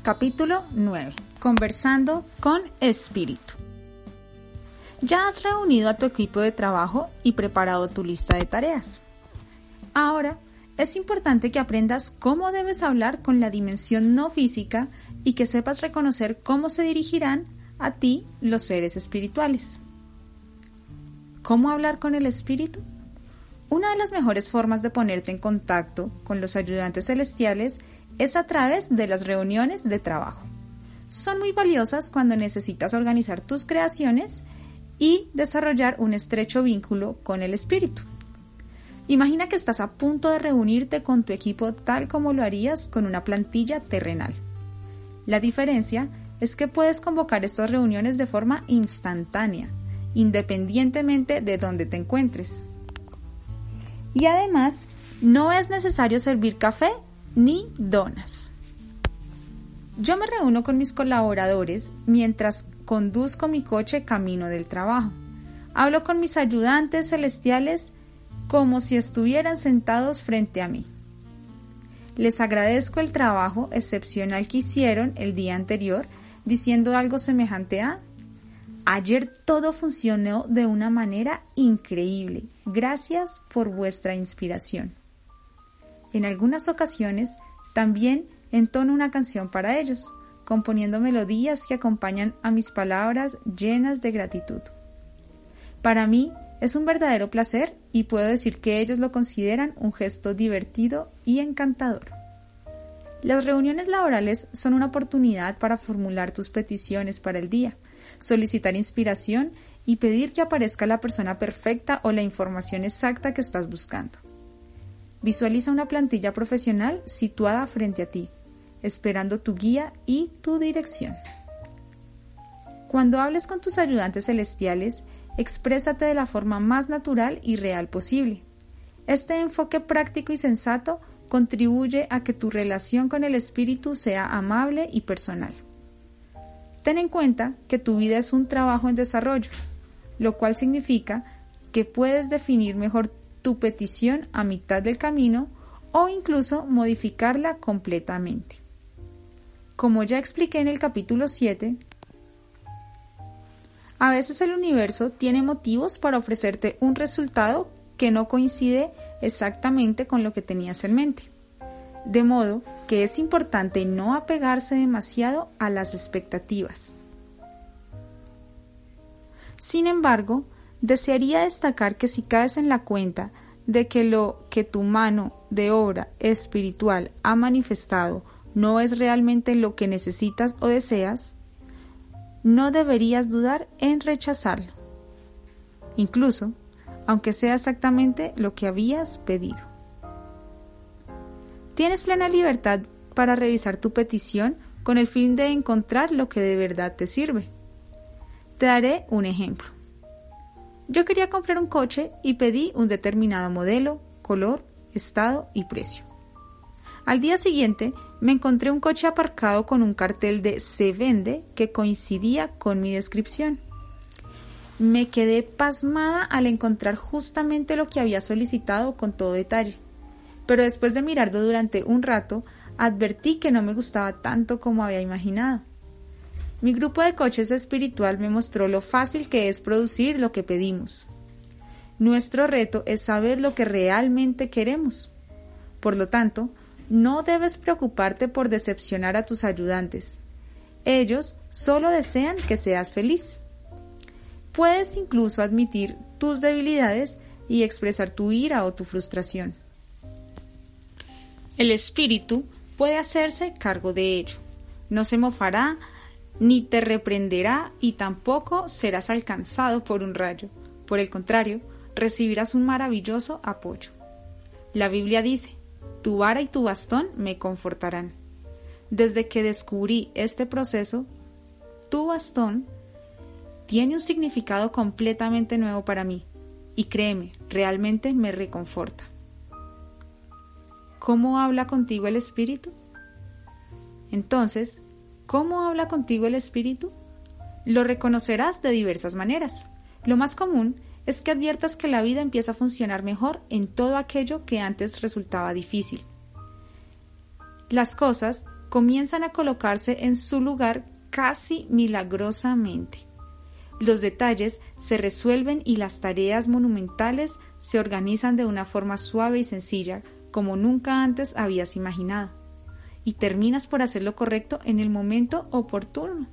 Capítulo 9. Conversando con espíritu. Ya has reunido a tu equipo de trabajo y preparado tu lista de tareas. Ahora, es importante que aprendas cómo debes hablar con la dimensión no física y que sepas reconocer cómo se dirigirán a ti los seres espirituales. ¿Cómo hablar con el espíritu? Una de las mejores formas de ponerte en contacto con los ayudantes celestiales es a través de las reuniones de trabajo. Son muy valiosas cuando necesitas organizar tus creaciones y desarrollar un estrecho vínculo con el espíritu. Imagina que estás a punto de reunirte con tu equipo tal como lo harías con una plantilla terrenal. La diferencia es que puedes convocar estas reuniones de forma instantánea, independientemente de dónde te encuentres. Y además, no es necesario servir café ni donas. Yo me reúno con mis colaboradores mientras conduzco mi coche camino del trabajo. Hablo con mis ayudantes celestiales como si estuvieran sentados frente a mí. Les agradezco el trabajo excepcional que hicieron el día anterior diciendo algo semejante a Ayer todo funcionó de una manera increíble. Gracias por vuestra inspiración. En algunas ocasiones también entono una canción para ellos, componiendo melodías que acompañan a mis palabras llenas de gratitud. Para mí es un verdadero placer y puedo decir que ellos lo consideran un gesto divertido y encantador. Las reuniones laborales son una oportunidad para formular tus peticiones para el día, solicitar inspiración y pedir que aparezca la persona perfecta o la información exacta que estás buscando. Visualiza una plantilla profesional situada frente a ti, esperando tu guía y tu dirección. Cuando hables con tus ayudantes celestiales, exprésate de la forma más natural y real posible. Este enfoque práctico y sensato contribuye a que tu relación con el espíritu sea amable y personal. Ten en cuenta que tu vida es un trabajo en desarrollo, lo cual significa que puedes definir mejor tu petición a mitad del camino o incluso modificarla completamente. Como ya expliqué en el capítulo 7, a veces el universo tiene motivos para ofrecerte un resultado que no coincide exactamente con lo que tenías en mente. De modo que es importante no apegarse demasiado a las expectativas. Sin embargo, desearía destacar que si caes en la cuenta de que lo que tu mano de obra espiritual ha manifestado no es realmente lo que necesitas o deseas, no deberías dudar en rechazarlo, incluso aunque sea exactamente lo que habías pedido. Tienes plena libertad para revisar tu petición con el fin de encontrar lo que de verdad te sirve. Te daré un ejemplo. Yo quería comprar un coche y pedí un determinado modelo, color, estado y precio. Al día siguiente me encontré un coche aparcado con un cartel de se vende que coincidía con mi descripción. Me quedé pasmada al encontrar justamente lo que había solicitado con todo detalle, pero después de mirarlo durante un rato advertí que no me gustaba tanto como había imaginado. Mi grupo de coches espiritual me mostró lo fácil que es producir lo que pedimos. Nuestro reto es saber lo que realmente queremos. Por lo tanto, no debes preocuparte por decepcionar a tus ayudantes. Ellos solo desean que seas feliz. Puedes incluso admitir tus debilidades y expresar tu ira o tu frustración. El espíritu puede hacerse cargo de ello. No se mofará ni te reprenderá y tampoco serás alcanzado por un rayo. Por el contrario, recibirás un maravilloso apoyo. La Biblia dice, tu vara y tu bastón me confortarán. Desde que descubrí este proceso, tu bastón tiene un significado completamente nuevo para mí y créeme, realmente me reconforta. ¿Cómo habla contigo el Espíritu? Entonces, ¿cómo habla contigo el Espíritu? Lo reconocerás de diversas maneras. Lo más común es que adviertas que la vida empieza a funcionar mejor en todo aquello que antes resultaba difícil. Las cosas comienzan a colocarse en su lugar casi milagrosamente. Los detalles se resuelven y las tareas monumentales se organizan de una forma suave y sencilla, como nunca antes habías imaginado, y terminas por hacer lo correcto en el momento oportuno.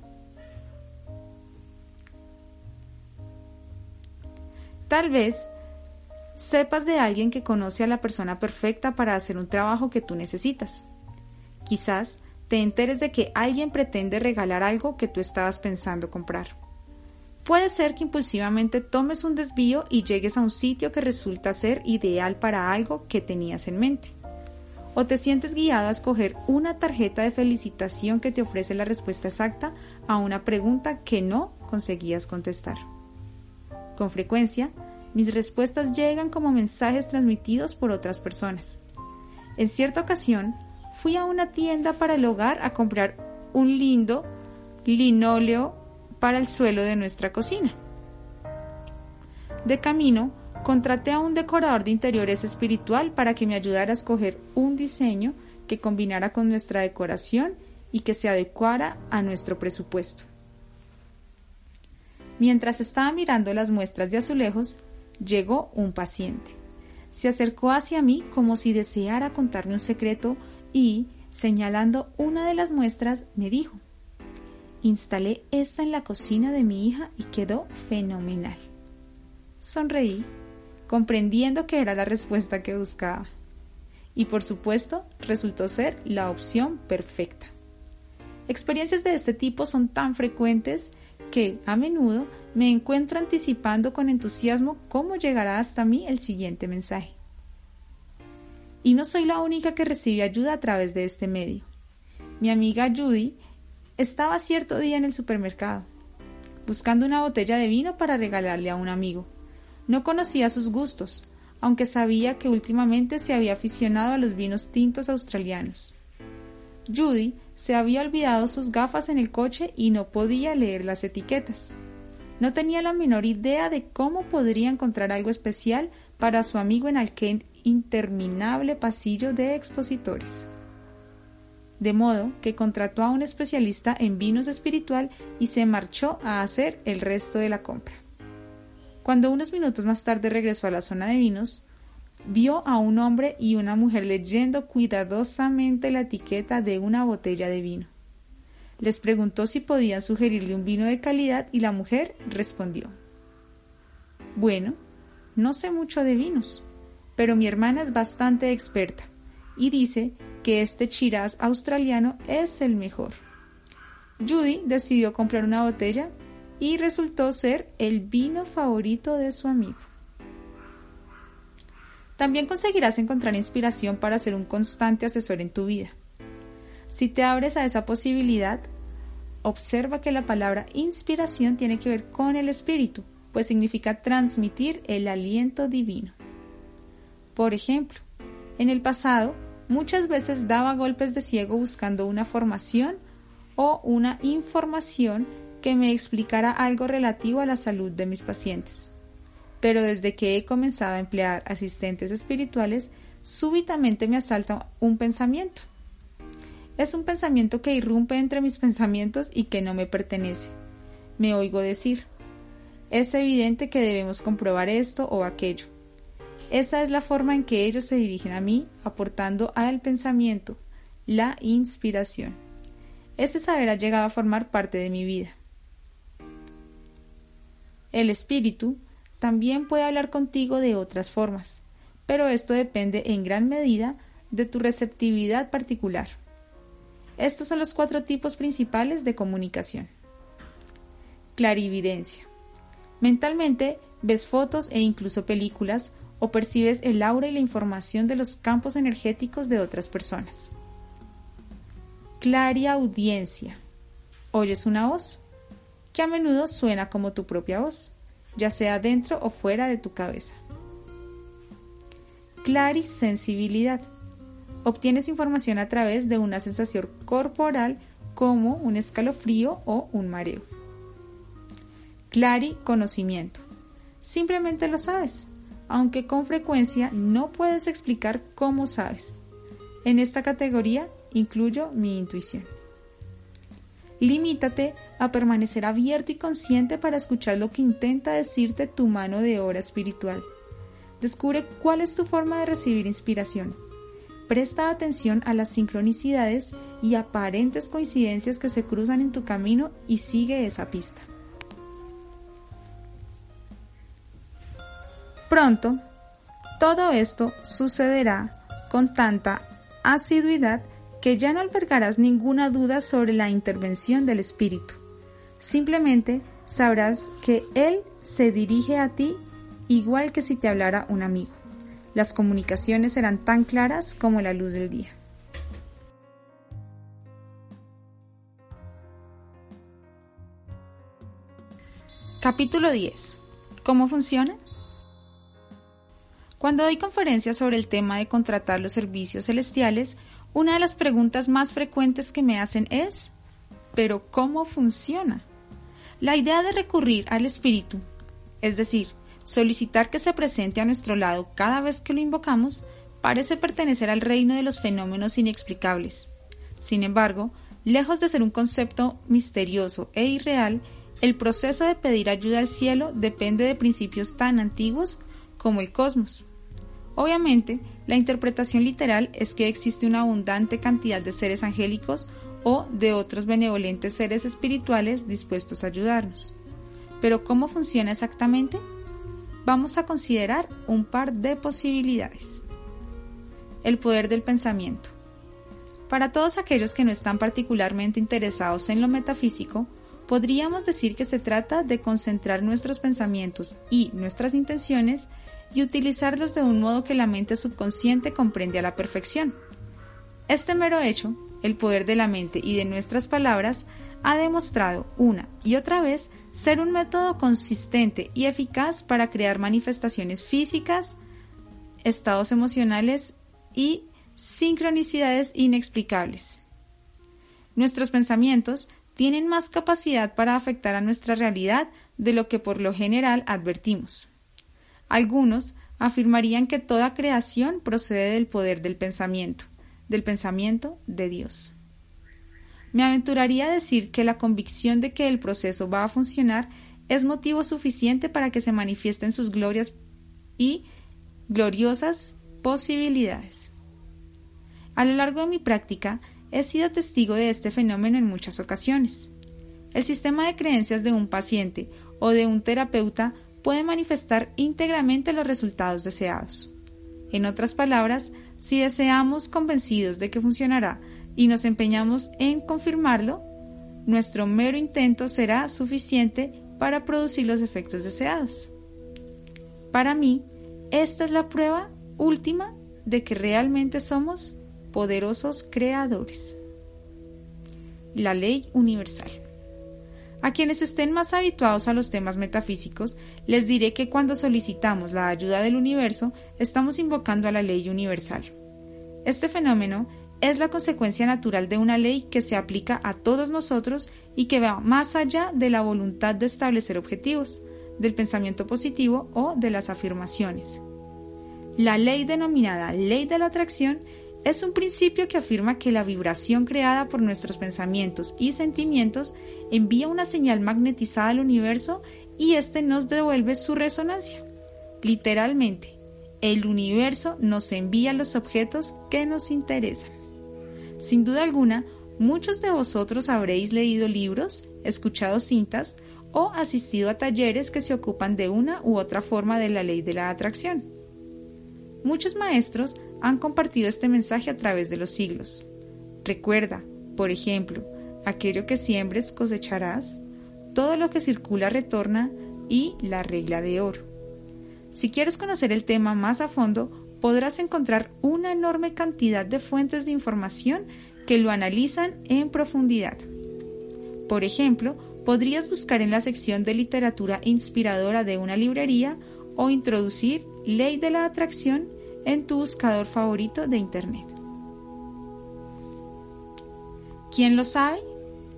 Tal vez sepas de alguien que conoce a la persona perfecta para hacer un trabajo que tú necesitas. Quizás te enteres de que alguien pretende regalar algo que tú estabas pensando comprar. Puede ser que impulsivamente tomes un desvío y llegues a un sitio que resulta ser ideal para algo que tenías en mente. O te sientes guiado a escoger una tarjeta de felicitación que te ofrece la respuesta exacta a una pregunta que no conseguías contestar. Con frecuencia, mis respuestas llegan como mensajes transmitidos por otras personas. En cierta ocasión, fui a una tienda para el hogar a comprar un lindo linóleo para el suelo de nuestra cocina. De camino, contraté a un decorador de interiores espiritual para que me ayudara a escoger un diseño que combinara con nuestra decoración y que se adecuara a nuestro presupuesto. Mientras estaba mirando las muestras de azulejos, llegó un paciente. Se acercó hacia mí como si deseara contarme un secreto y, señalando una de las muestras, me dijo, Instalé esta en la cocina de mi hija y quedó fenomenal. Sonreí, comprendiendo que era la respuesta que buscaba. Y por supuesto, resultó ser la opción perfecta. Experiencias de este tipo son tan frecuentes que, a menudo, me encuentro anticipando con entusiasmo cómo llegará hasta mí el siguiente mensaje. Y no soy la única que recibe ayuda a través de este medio. Mi amiga Judy estaba cierto día en el supermercado, buscando una botella de vino para regalarle a un amigo. No conocía sus gustos, aunque sabía que últimamente se había aficionado a los vinos tintos australianos. Judy se había olvidado sus gafas en el coche y no podía leer las etiquetas. No tenía la menor idea de cómo podría encontrar algo especial para su amigo en aquel interminable pasillo de expositores. De modo que contrató a un especialista en vinos espiritual y se marchó a hacer el resto de la compra. Cuando unos minutos más tarde regresó a la zona de vinos, vio a un hombre y una mujer leyendo cuidadosamente la etiqueta de una botella de vino. Les preguntó si podían sugerirle un vino de calidad y la mujer respondió Bueno, no sé mucho de vinos, pero mi hermana es bastante experta y dice que este Shiraz australiano es el mejor. Judy decidió comprar una botella y resultó ser el vino favorito de su amigo. También conseguirás encontrar inspiración para ser un constante asesor en tu vida. Si te abres a esa posibilidad, observa que la palabra inspiración tiene que ver con el espíritu, pues significa transmitir el aliento divino. Por ejemplo, en el pasado, muchas veces daba golpes de ciego buscando una formación o una información que me explicara algo relativo a la salud de mis pacientes pero desde que he comenzado a emplear asistentes espirituales, súbitamente me asalta un pensamiento. Es un pensamiento que irrumpe entre mis pensamientos y que no me pertenece. Me oigo decir, es evidente que debemos comprobar esto o aquello. Esa es la forma en que ellos se dirigen a mí, aportando al pensamiento la inspiración. Ese saber ha llegado a formar parte de mi vida. El espíritu también puede hablar contigo de otras formas, pero esto depende en gran medida de tu receptividad particular. Estos son los cuatro tipos principales de comunicación. Clarividencia. Mentalmente ves fotos e incluso películas o percibes el aura y la información de los campos energéticos de otras personas. Clariaudiencia. Oyes una voz que a menudo suena como tu propia voz, ya sea dentro o fuera de tu cabeza. Clarisensibilidad obtienes información a través de una sensación corporal como un escalofrío o un mareo. Clari conocimiento. Simplemente lo sabes, aunque con frecuencia no puedes explicar cómo sabes. En esta categoría incluyo mi intuición. Limítate a permanecer abierto y consciente para escuchar lo que intenta decirte tu mano de hora espiritual. Descubre cuál es tu forma de recibir inspiración Presta atención a las sincronicidades y aparentes coincidencias que se cruzan en tu camino y sigue esa pista. Pronto, todo esto sucederá con tanta asiduidad que ya no albergarás ninguna duda sobre la intervención del Espíritu. Simplemente sabrás que Él se dirige a ti igual que si te hablara un amigo las comunicaciones serán tan claras como la luz del día. Capítulo 10. ¿Cómo funciona? Cuando doy conferencias sobre el tema de contratar los servicios celestiales, una de las preguntas más frecuentes que me hacen es, ¿pero cómo funciona? La idea de recurrir al espíritu, es decir, Solicitar que se presente a nuestro lado cada vez que lo invocamos parece pertenecer al reino de los fenómenos inexplicables. Sin embargo, lejos de ser un concepto misterioso e irreal, el proceso de pedir ayuda al cielo depende de principios tan antiguos como el cosmos. Obviamente, la interpretación literal es que existe una abundante cantidad de seres angélicos o de otros benevolentes seres espirituales dispuestos a ayudarnos. Pero ¿cómo funciona exactamente? vamos a considerar un par de posibilidades. El poder del pensamiento. Para todos aquellos que no están particularmente interesados en lo metafísico, podríamos decir que se trata de concentrar nuestros pensamientos y nuestras intenciones y utilizarlos de un modo que la mente subconsciente comprende a la perfección. Este mero hecho, el poder de la mente y de nuestras palabras, ha demostrado una y otra vez ser un método consistente y eficaz para crear manifestaciones físicas, estados emocionales y sincronicidades inexplicables. Nuestros pensamientos tienen más capacidad para afectar a nuestra realidad de lo que por lo general advertimos. Algunos afirmarían que toda creación procede del poder del pensamiento, del pensamiento de Dios. Me aventuraría a decir que la convicción de que el proceso va a funcionar es motivo suficiente para que se manifiesten sus glorias y gloriosas posibilidades. A lo largo de mi práctica, he sido testigo de este fenómeno en muchas ocasiones. El sistema de creencias de un paciente o de un terapeuta puede manifestar íntegramente los resultados deseados. En otras palabras, si deseamos convencidos de que funcionará y nos empeñamos en confirmarlo, nuestro mero intento será suficiente para producir los efectos deseados. Para mí, esta es la prueba última de que realmente somos poderosos creadores. La ley universal. A quienes estén más habituados a los temas metafísicos, les diré que cuando solicitamos la ayuda del universo, estamos invocando a la ley universal. Este fenómeno es la consecuencia natural de una ley que se aplica a todos nosotros y que va más allá de la voluntad de establecer objetivos, del pensamiento positivo o de las afirmaciones. La ley denominada ley de la atracción es un principio que afirma que la vibración creada por nuestros pensamientos y sentimientos envía una señal magnetizada al universo y éste nos devuelve su resonancia. Literalmente, el universo nos envía los objetos que nos interesan. Sin duda alguna, muchos de vosotros habréis leído libros, escuchado cintas o asistido a talleres que se ocupan de una u otra forma de la ley de la atracción. Muchos maestros han compartido este mensaje a través de los siglos. Recuerda, Por ejemplo, aquello que siembres cosecharás, todo lo que circula retorna y la regla de oro. Si quieres conocer el tema más a fondo, podrás encontrar una enorme cantidad de fuentes de información que lo analizan en profundidad. Por ejemplo, podrías buscar en la sección de literatura inspiradora de una librería o introducir Ley de la Atracción en tu buscador favorito de Internet. ¿Quién lo sabe?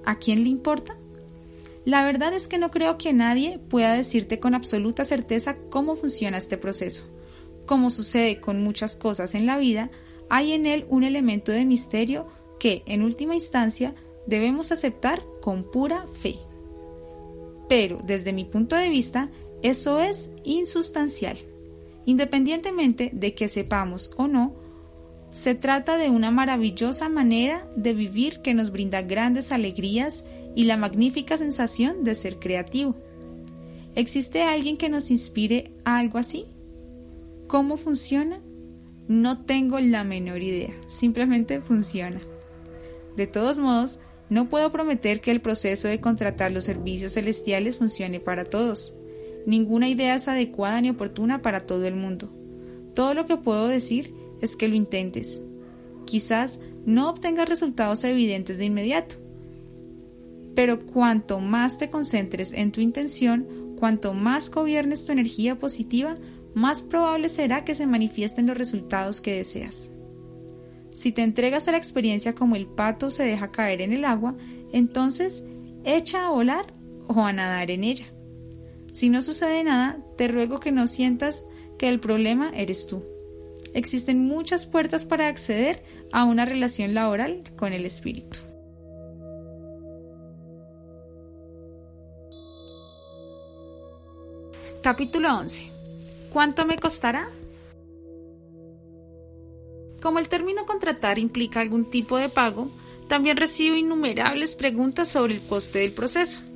¿A quién le importa? La verdad es que no creo que nadie pueda decirte con absoluta certeza cómo funciona este proceso. Como sucede con muchas cosas en la vida, hay en él un elemento de misterio que, en última instancia, debemos aceptar con pura fe. Pero, desde mi punto de vista, eso es insustancial. Independientemente de que sepamos o no, se trata de una maravillosa manera de vivir que nos brinda grandes alegrías y la magnífica sensación de ser creativo. ¿Existe alguien que nos inspire a algo así? ¿Cómo funciona? No tengo la menor idea, simplemente funciona. De todos modos, no puedo prometer que el proceso de contratar los servicios celestiales funcione para todos. Ninguna idea es adecuada ni oportuna para todo el mundo. Todo lo que puedo decir es que lo intentes. Quizás no obtengas resultados evidentes de inmediato, pero cuanto más te concentres en tu intención, cuanto más gobiernes tu energía positiva, más probable será que se manifiesten los resultados que deseas. Si te entregas a la experiencia como el pato se deja caer en el agua, entonces echa a volar o a nadar en ella. Si no sucede nada, te ruego que no sientas que el problema eres tú. Existen muchas puertas para acceder a una relación laboral con el espíritu. Capítulo 11. ¿Cuánto me costará? Como el término contratar implica algún tipo de pago, también recibo innumerables preguntas sobre el coste del proceso.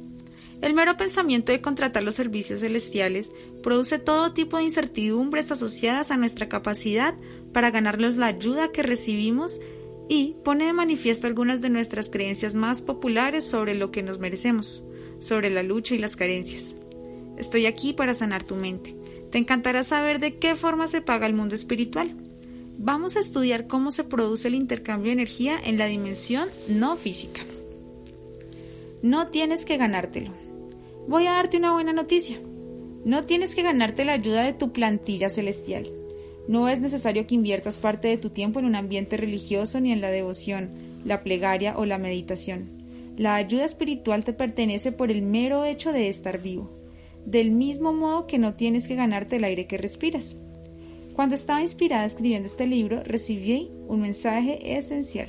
El mero pensamiento de contratar los servicios celestiales produce todo tipo de incertidumbres asociadas a nuestra capacidad para ganarnos la ayuda que recibimos y pone de manifiesto algunas de nuestras creencias más populares sobre lo que nos merecemos, sobre la lucha y las carencias. Estoy aquí para sanar tu mente. Te encantará saber de qué forma se paga el mundo espiritual. Vamos a estudiar cómo se produce el intercambio de energía en la dimensión no física. No tienes que ganártelo voy a darte una buena noticia. No tienes que ganarte la ayuda de tu plantilla celestial. No es necesario que inviertas parte de tu tiempo en un ambiente religioso ni en la devoción, la plegaria o la meditación. La ayuda espiritual te pertenece por el mero hecho de estar vivo, del mismo modo que no tienes que ganarte el aire que respiras. Cuando estaba inspirada escribiendo este libro, recibí un mensaje esencial.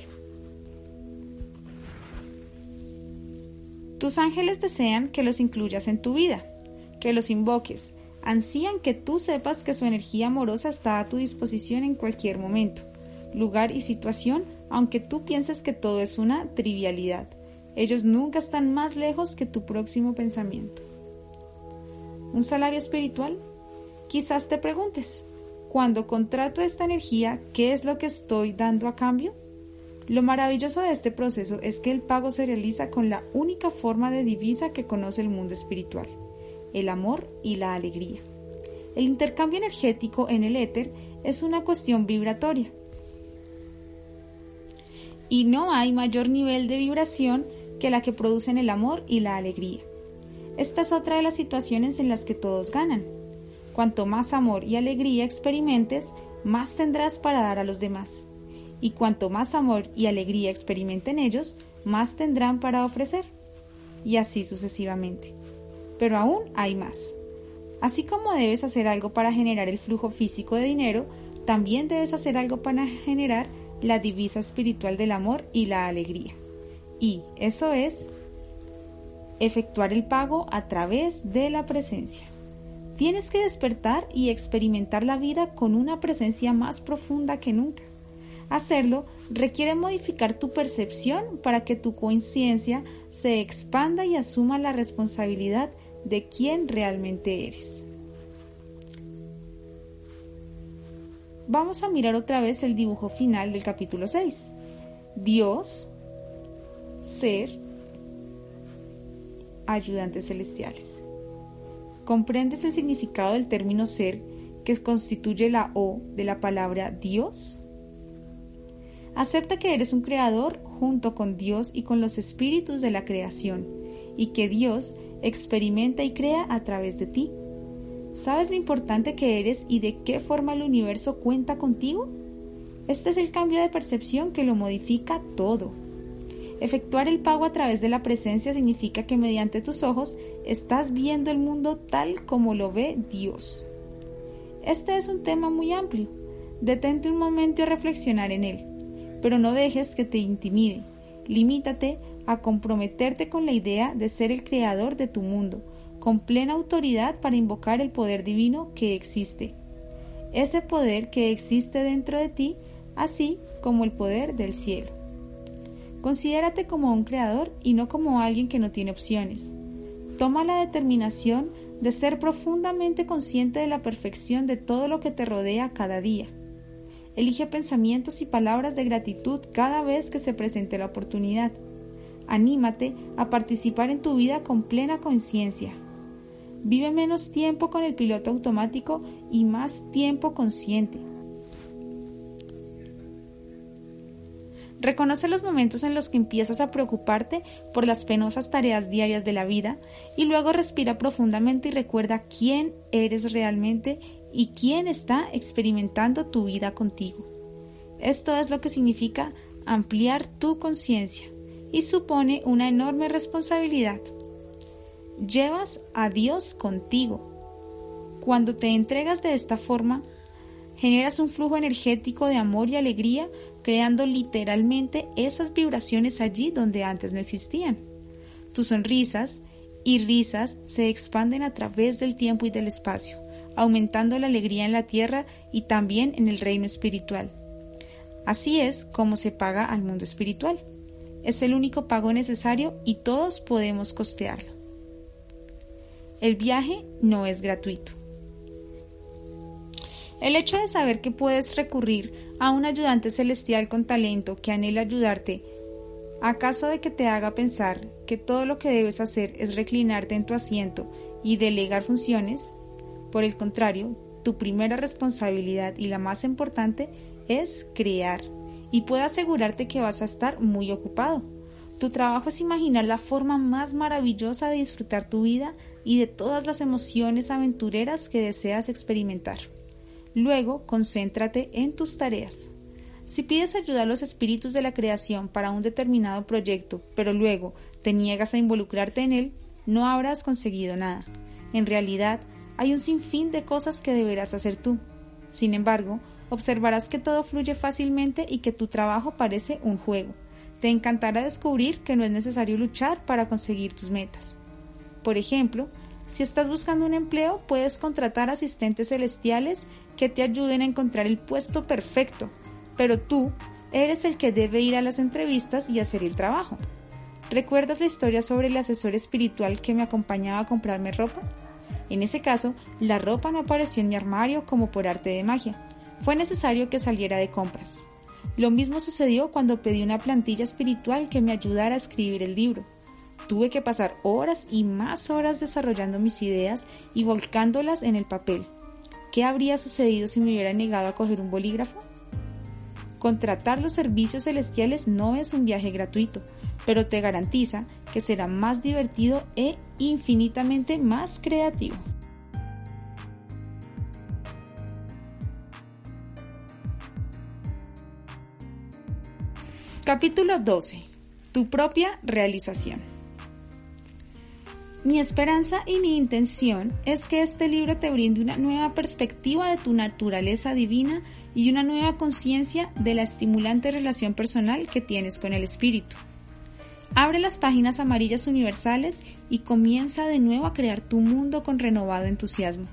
Tus ángeles desean que los incluyas en tu vida, que los invoques, ansían que tú sepas que su energía amorosa está a tu disposición en cualquier momento, lugar y situación, aunque tú pienses que todo es una trivialidad. Ellos nunca están más lejos que tu próximo pensamiento. ¿Un salario espiritual? Quizás te preguntes, cuando contrato esta energía, ¿qué es lo que estoy dando a cambio? Lo maravilloso de este proceso es que el pago se realiza con la única forma de divisa que conoce el mundo espiritual, el amor y la alegría. El intercambio energético en el éter es una cuestión vibratoria. Y no hay mayor nivel de vibración que la que producen el amor y la alegría. Esta es otra de las situaciones en las que todos ganan. Cuanto más amor y alegría experimentes, más tendrás para dar a los demás y cuanto más amor y alegría experimenten ellos, más tendrán para ofrecer. Y así sucesivamente. Pero aún hay más. Así como debes hacer algo para generar el flujo físico de dinero, también debes hacer algo para generar la divisa espiritual del amor y la alegría. Y eso es efectuar el pago a través de la presencia. Tienes que despertar y experimentar la vida con una presencia más profunda que nunca. Hacerlo requiere modificar tu percepción para que tu conciencia se expanda y asuma la responsabilidad de quién realmente eres. Vamos a mirar otra vez el dibujo final del capítulo 6. Dios ser ayudantes celestiales. ¿Comprendes el significado del término ser que constituye la O de la palabra Dios? Acepta que eres un creador junto con Dios y con los espíritus de la creación, y que Dios experimenta y crea a través de ti. ¿Sabes lo importante que eres y de qué forma el universo cuenta contigo? Este es el cambio de percepción que lo modifica todo. Efectuar el pago a través de la presencia significa que mediante tus ojos estás viendo el mundo tal como lo ve Dios. Este es un tema muy amplio. Detente un momento a reflexionar en él, pero no dejes que te intimide. Limítate a comprometerte con la idea de ser el creador de tu mundo, con plena autoridad para invocar el poder divino que existe. Ese poder que existe dentro de ti, así como el poder del cielo. Considérate como un creador y no como alguien que no tiene opciones. Toma la determinación de ser profundamente consciente de la perfección de todo lo que te rodea cada día. Elige pensamientos y palabras de gratitud cada vez que se presente la oportunidad. Anímate a participar en tu vida con plena conciencia. Vive menos tiempo con el piloto automático y más tiempo consciente. Reconoce los momentos en los que empiezas a preocuparte por las penosas tareas diarias de la vida y luego respira profundamente y recuerda quién eres realmente y quién está experimentando tu vida contigo. Esto es lo que significa ampliar tu conciencia y supone una enorme responsabilidad. Llevas a Dios contigo. Cuando te entregas de esta forma, generas un flujo energético de amor y alegría, creando literalmente esas vibraciones allí donde antes no existían. Tus sonrisas y risas se expanden a través del tiempo y del espacio, aumentando la alegría en la tierra y también en el reino espiritual. Así es como se paga al mundo espiritual. Es el único pago necesario y todos podemos costearlo. El viaje no es gratuito. El hecho de saber que puedes recurrir a un ayudante celestial con talento que anhela ayudarte, ¿acaso de que te haga pensar que todo lo que debes hacer es reclinarte en tu asiento y delegar funciones? Por el contrario, tu primera responsabilidad y la más importante es crear y puedo asegurarte que vas a estar muy ocupado. Tu trabajo es imaginar la forma más maravillosa de disfrutar tu vida y de todas las emociones aventureras que deseas experimentar. Luego, concéntrate en tus tareas. Si pides ayuda a los espíritus de la creación para un determinado proyecto, pero luego te niegas a involucrarte en él, no habrás conseguido nada. En realidad, hay un sinfín de cosas que deberás hacer tú. Sin embargo, observarás que todo fluye fácilmente y que tu trabajo parece un juego. Te encantará descubrir que no es necesario luchar para conseguir tus metas. Por ejemplo, si estás buscando un empleo, puedes contratar asistentes celestiales que te ayuden a encontrar el puesto perfecto, pero tú eres el que debe ir a las entrevistas y hacer el trabajo. ¿Recuerdas la historia sobre el asesor espiritual que me acompañaba a comprarme ropa? En ese caso, la ropa no apareció en mi armario como por arte de magia, fue necesario que saliera de compras. Lo mismo sucedió cuando pedí una plantilla espiritual que me ayudara a escribir el libro. Tuve que pasar horas y más horas desarrollando mis ideas y volcándolas en el papel. ¿Qué habría sucedido si me hubiera negado a coger un bolígrafo? Contratar los servicios celestiales no es un viaje gratuito, pero te garantiza que será más divertido e infinitamente más creativo. Capítulo 12. Tu propia realización. Mi esperanza y mi intención es que este libro te brinde una nueva perspectiva de tu naturaleza divina y una nueva conciencia de la estimulante relación personal que tienes con el espíritu. Abre las páginas amarillas universales y comienza de nuevo a crear tu mundo con renovado entusiasmo.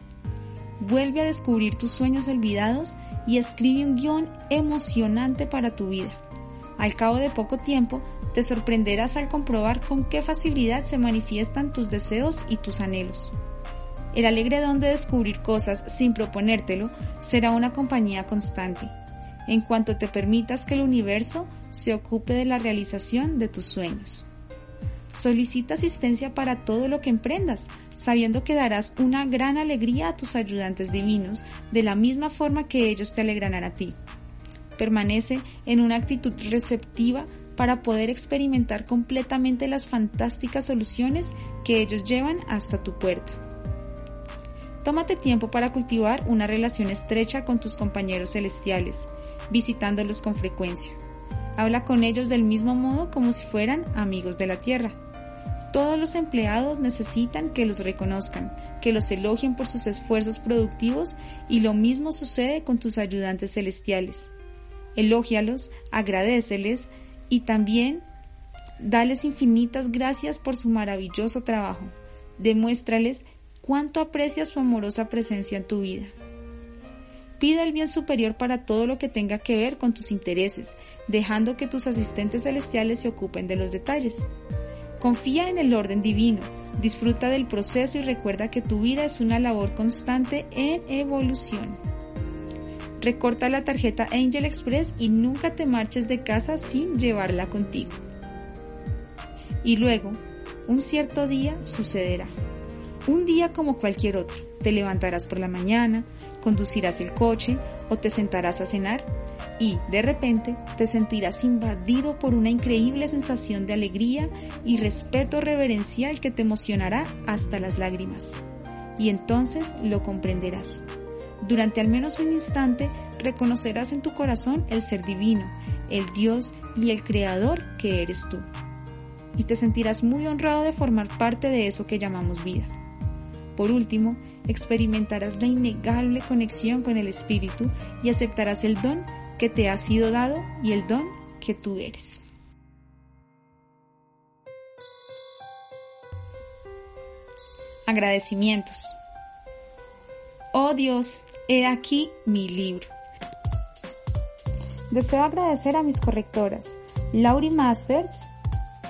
Vuelve a descubrir tus sueños olvidados y escribe un guion emocionante para tu vida. Al cabo de poco tiempo, te sorprenderás al comprobar con qué facilidad se manifiestan tus deseos y tus anhelos. El alegre don de descubrir cosas sin proponértelo será una compañía constante. En cuanto te permitas que el universo se ocupe de la realización de tus sueños. Solicita asistencia para todo lo que emprendas, sabiendo que darás una gran alegría a tus ayudantes divinos, de la misma forma que ellos te alegrarán a ti. Permanece en una actitud receptiva para poder experimentar completamente las fantásticas soluciones que ellos llevan hasta tu puerta. Tómate tiempo para cultivar una relación estrecha con tus compañeros celestiales, visitándolos con frecuencia. Habla con ellos del mismo modo como si fueran amigos de la tierra. Todos los empleados necesitan que los reconozcan, que los elogien por sus esfuerzos productivos y lo mismo sucede con tus ayudantes celestiales. Elógialos, agradeceles y también dales infinitas gracias por su maravilloso trabajo. Demuéstrales cuánto aprecias su amorosa presencia en tu vida. Pide el bien superior para todo lo que tenga que ver con tus intereses, dejando que tus asistentes celestiales se ocupen de los detalles. Confía en el orden divino, disfruta del proceso y recuerda que tu vida es una labor constante en evolución. Recorta la tarjeta Angel Express y nunca te marches de casa sin llevarla contigo. Y luego, un cierto día sucederá. Un día como cualquier otro. Te levantarás por la mañana, conducirás el coche o te sentarás a cenar y, de repente, te sentirás invadido por una increíble sensación de alegría y respeto reverencial que te emocionará hasta las lágrimas. Y entonces lo comprenderás. Durante al menos un instante reconocerás en tu corazón el ser divino, el Dios y el Creador que eres tú. Y te sentirás muy honrado de formar parte de eso que llamamos vida. Por último, experimentarás la innegable conexión con el Espíritu y aceptarás el don que te ha sido dado y el don que tú eres. Agradecimientos. Oh Dios, he aquí mi libro. Deseo agradecer a mis correctoras, Laurie Masters,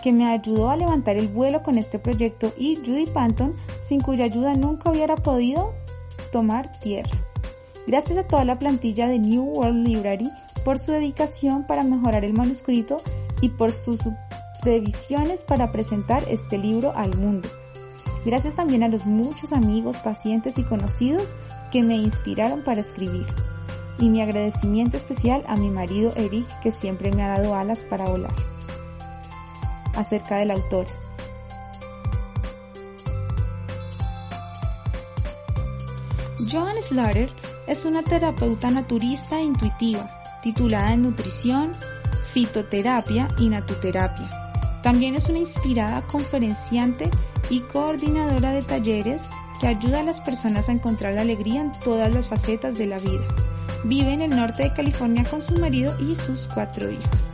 que me ayudó a levantar el vuelo con este proyecto, y Judy Panton, sin cuya ayuda nunca hubiera podido tomar tierra. Gracias a toda la plantilla de New World Library por su dedicación para mejorar el manuscrito y por sus previsiones para presentar este libro al mundo. Gracias también a los muchos amigos, pacientes y conocidos que me inspiraron para escribir. Y mi agradecimiento especial a mi marido Eric que siempre me ha dado alas para volar acerca del autor. Joan Slater es una terapeuta naturista e intuitiva, titulada en nutrición, fitoterapia y natuterapia. También es una inspirada conferenciante y coordinadora de talleres que ayuda a las personas a encontrar la alegría en todas las facetas de la vida. Vive en el norte de California con su marido y sus cuatro hijos.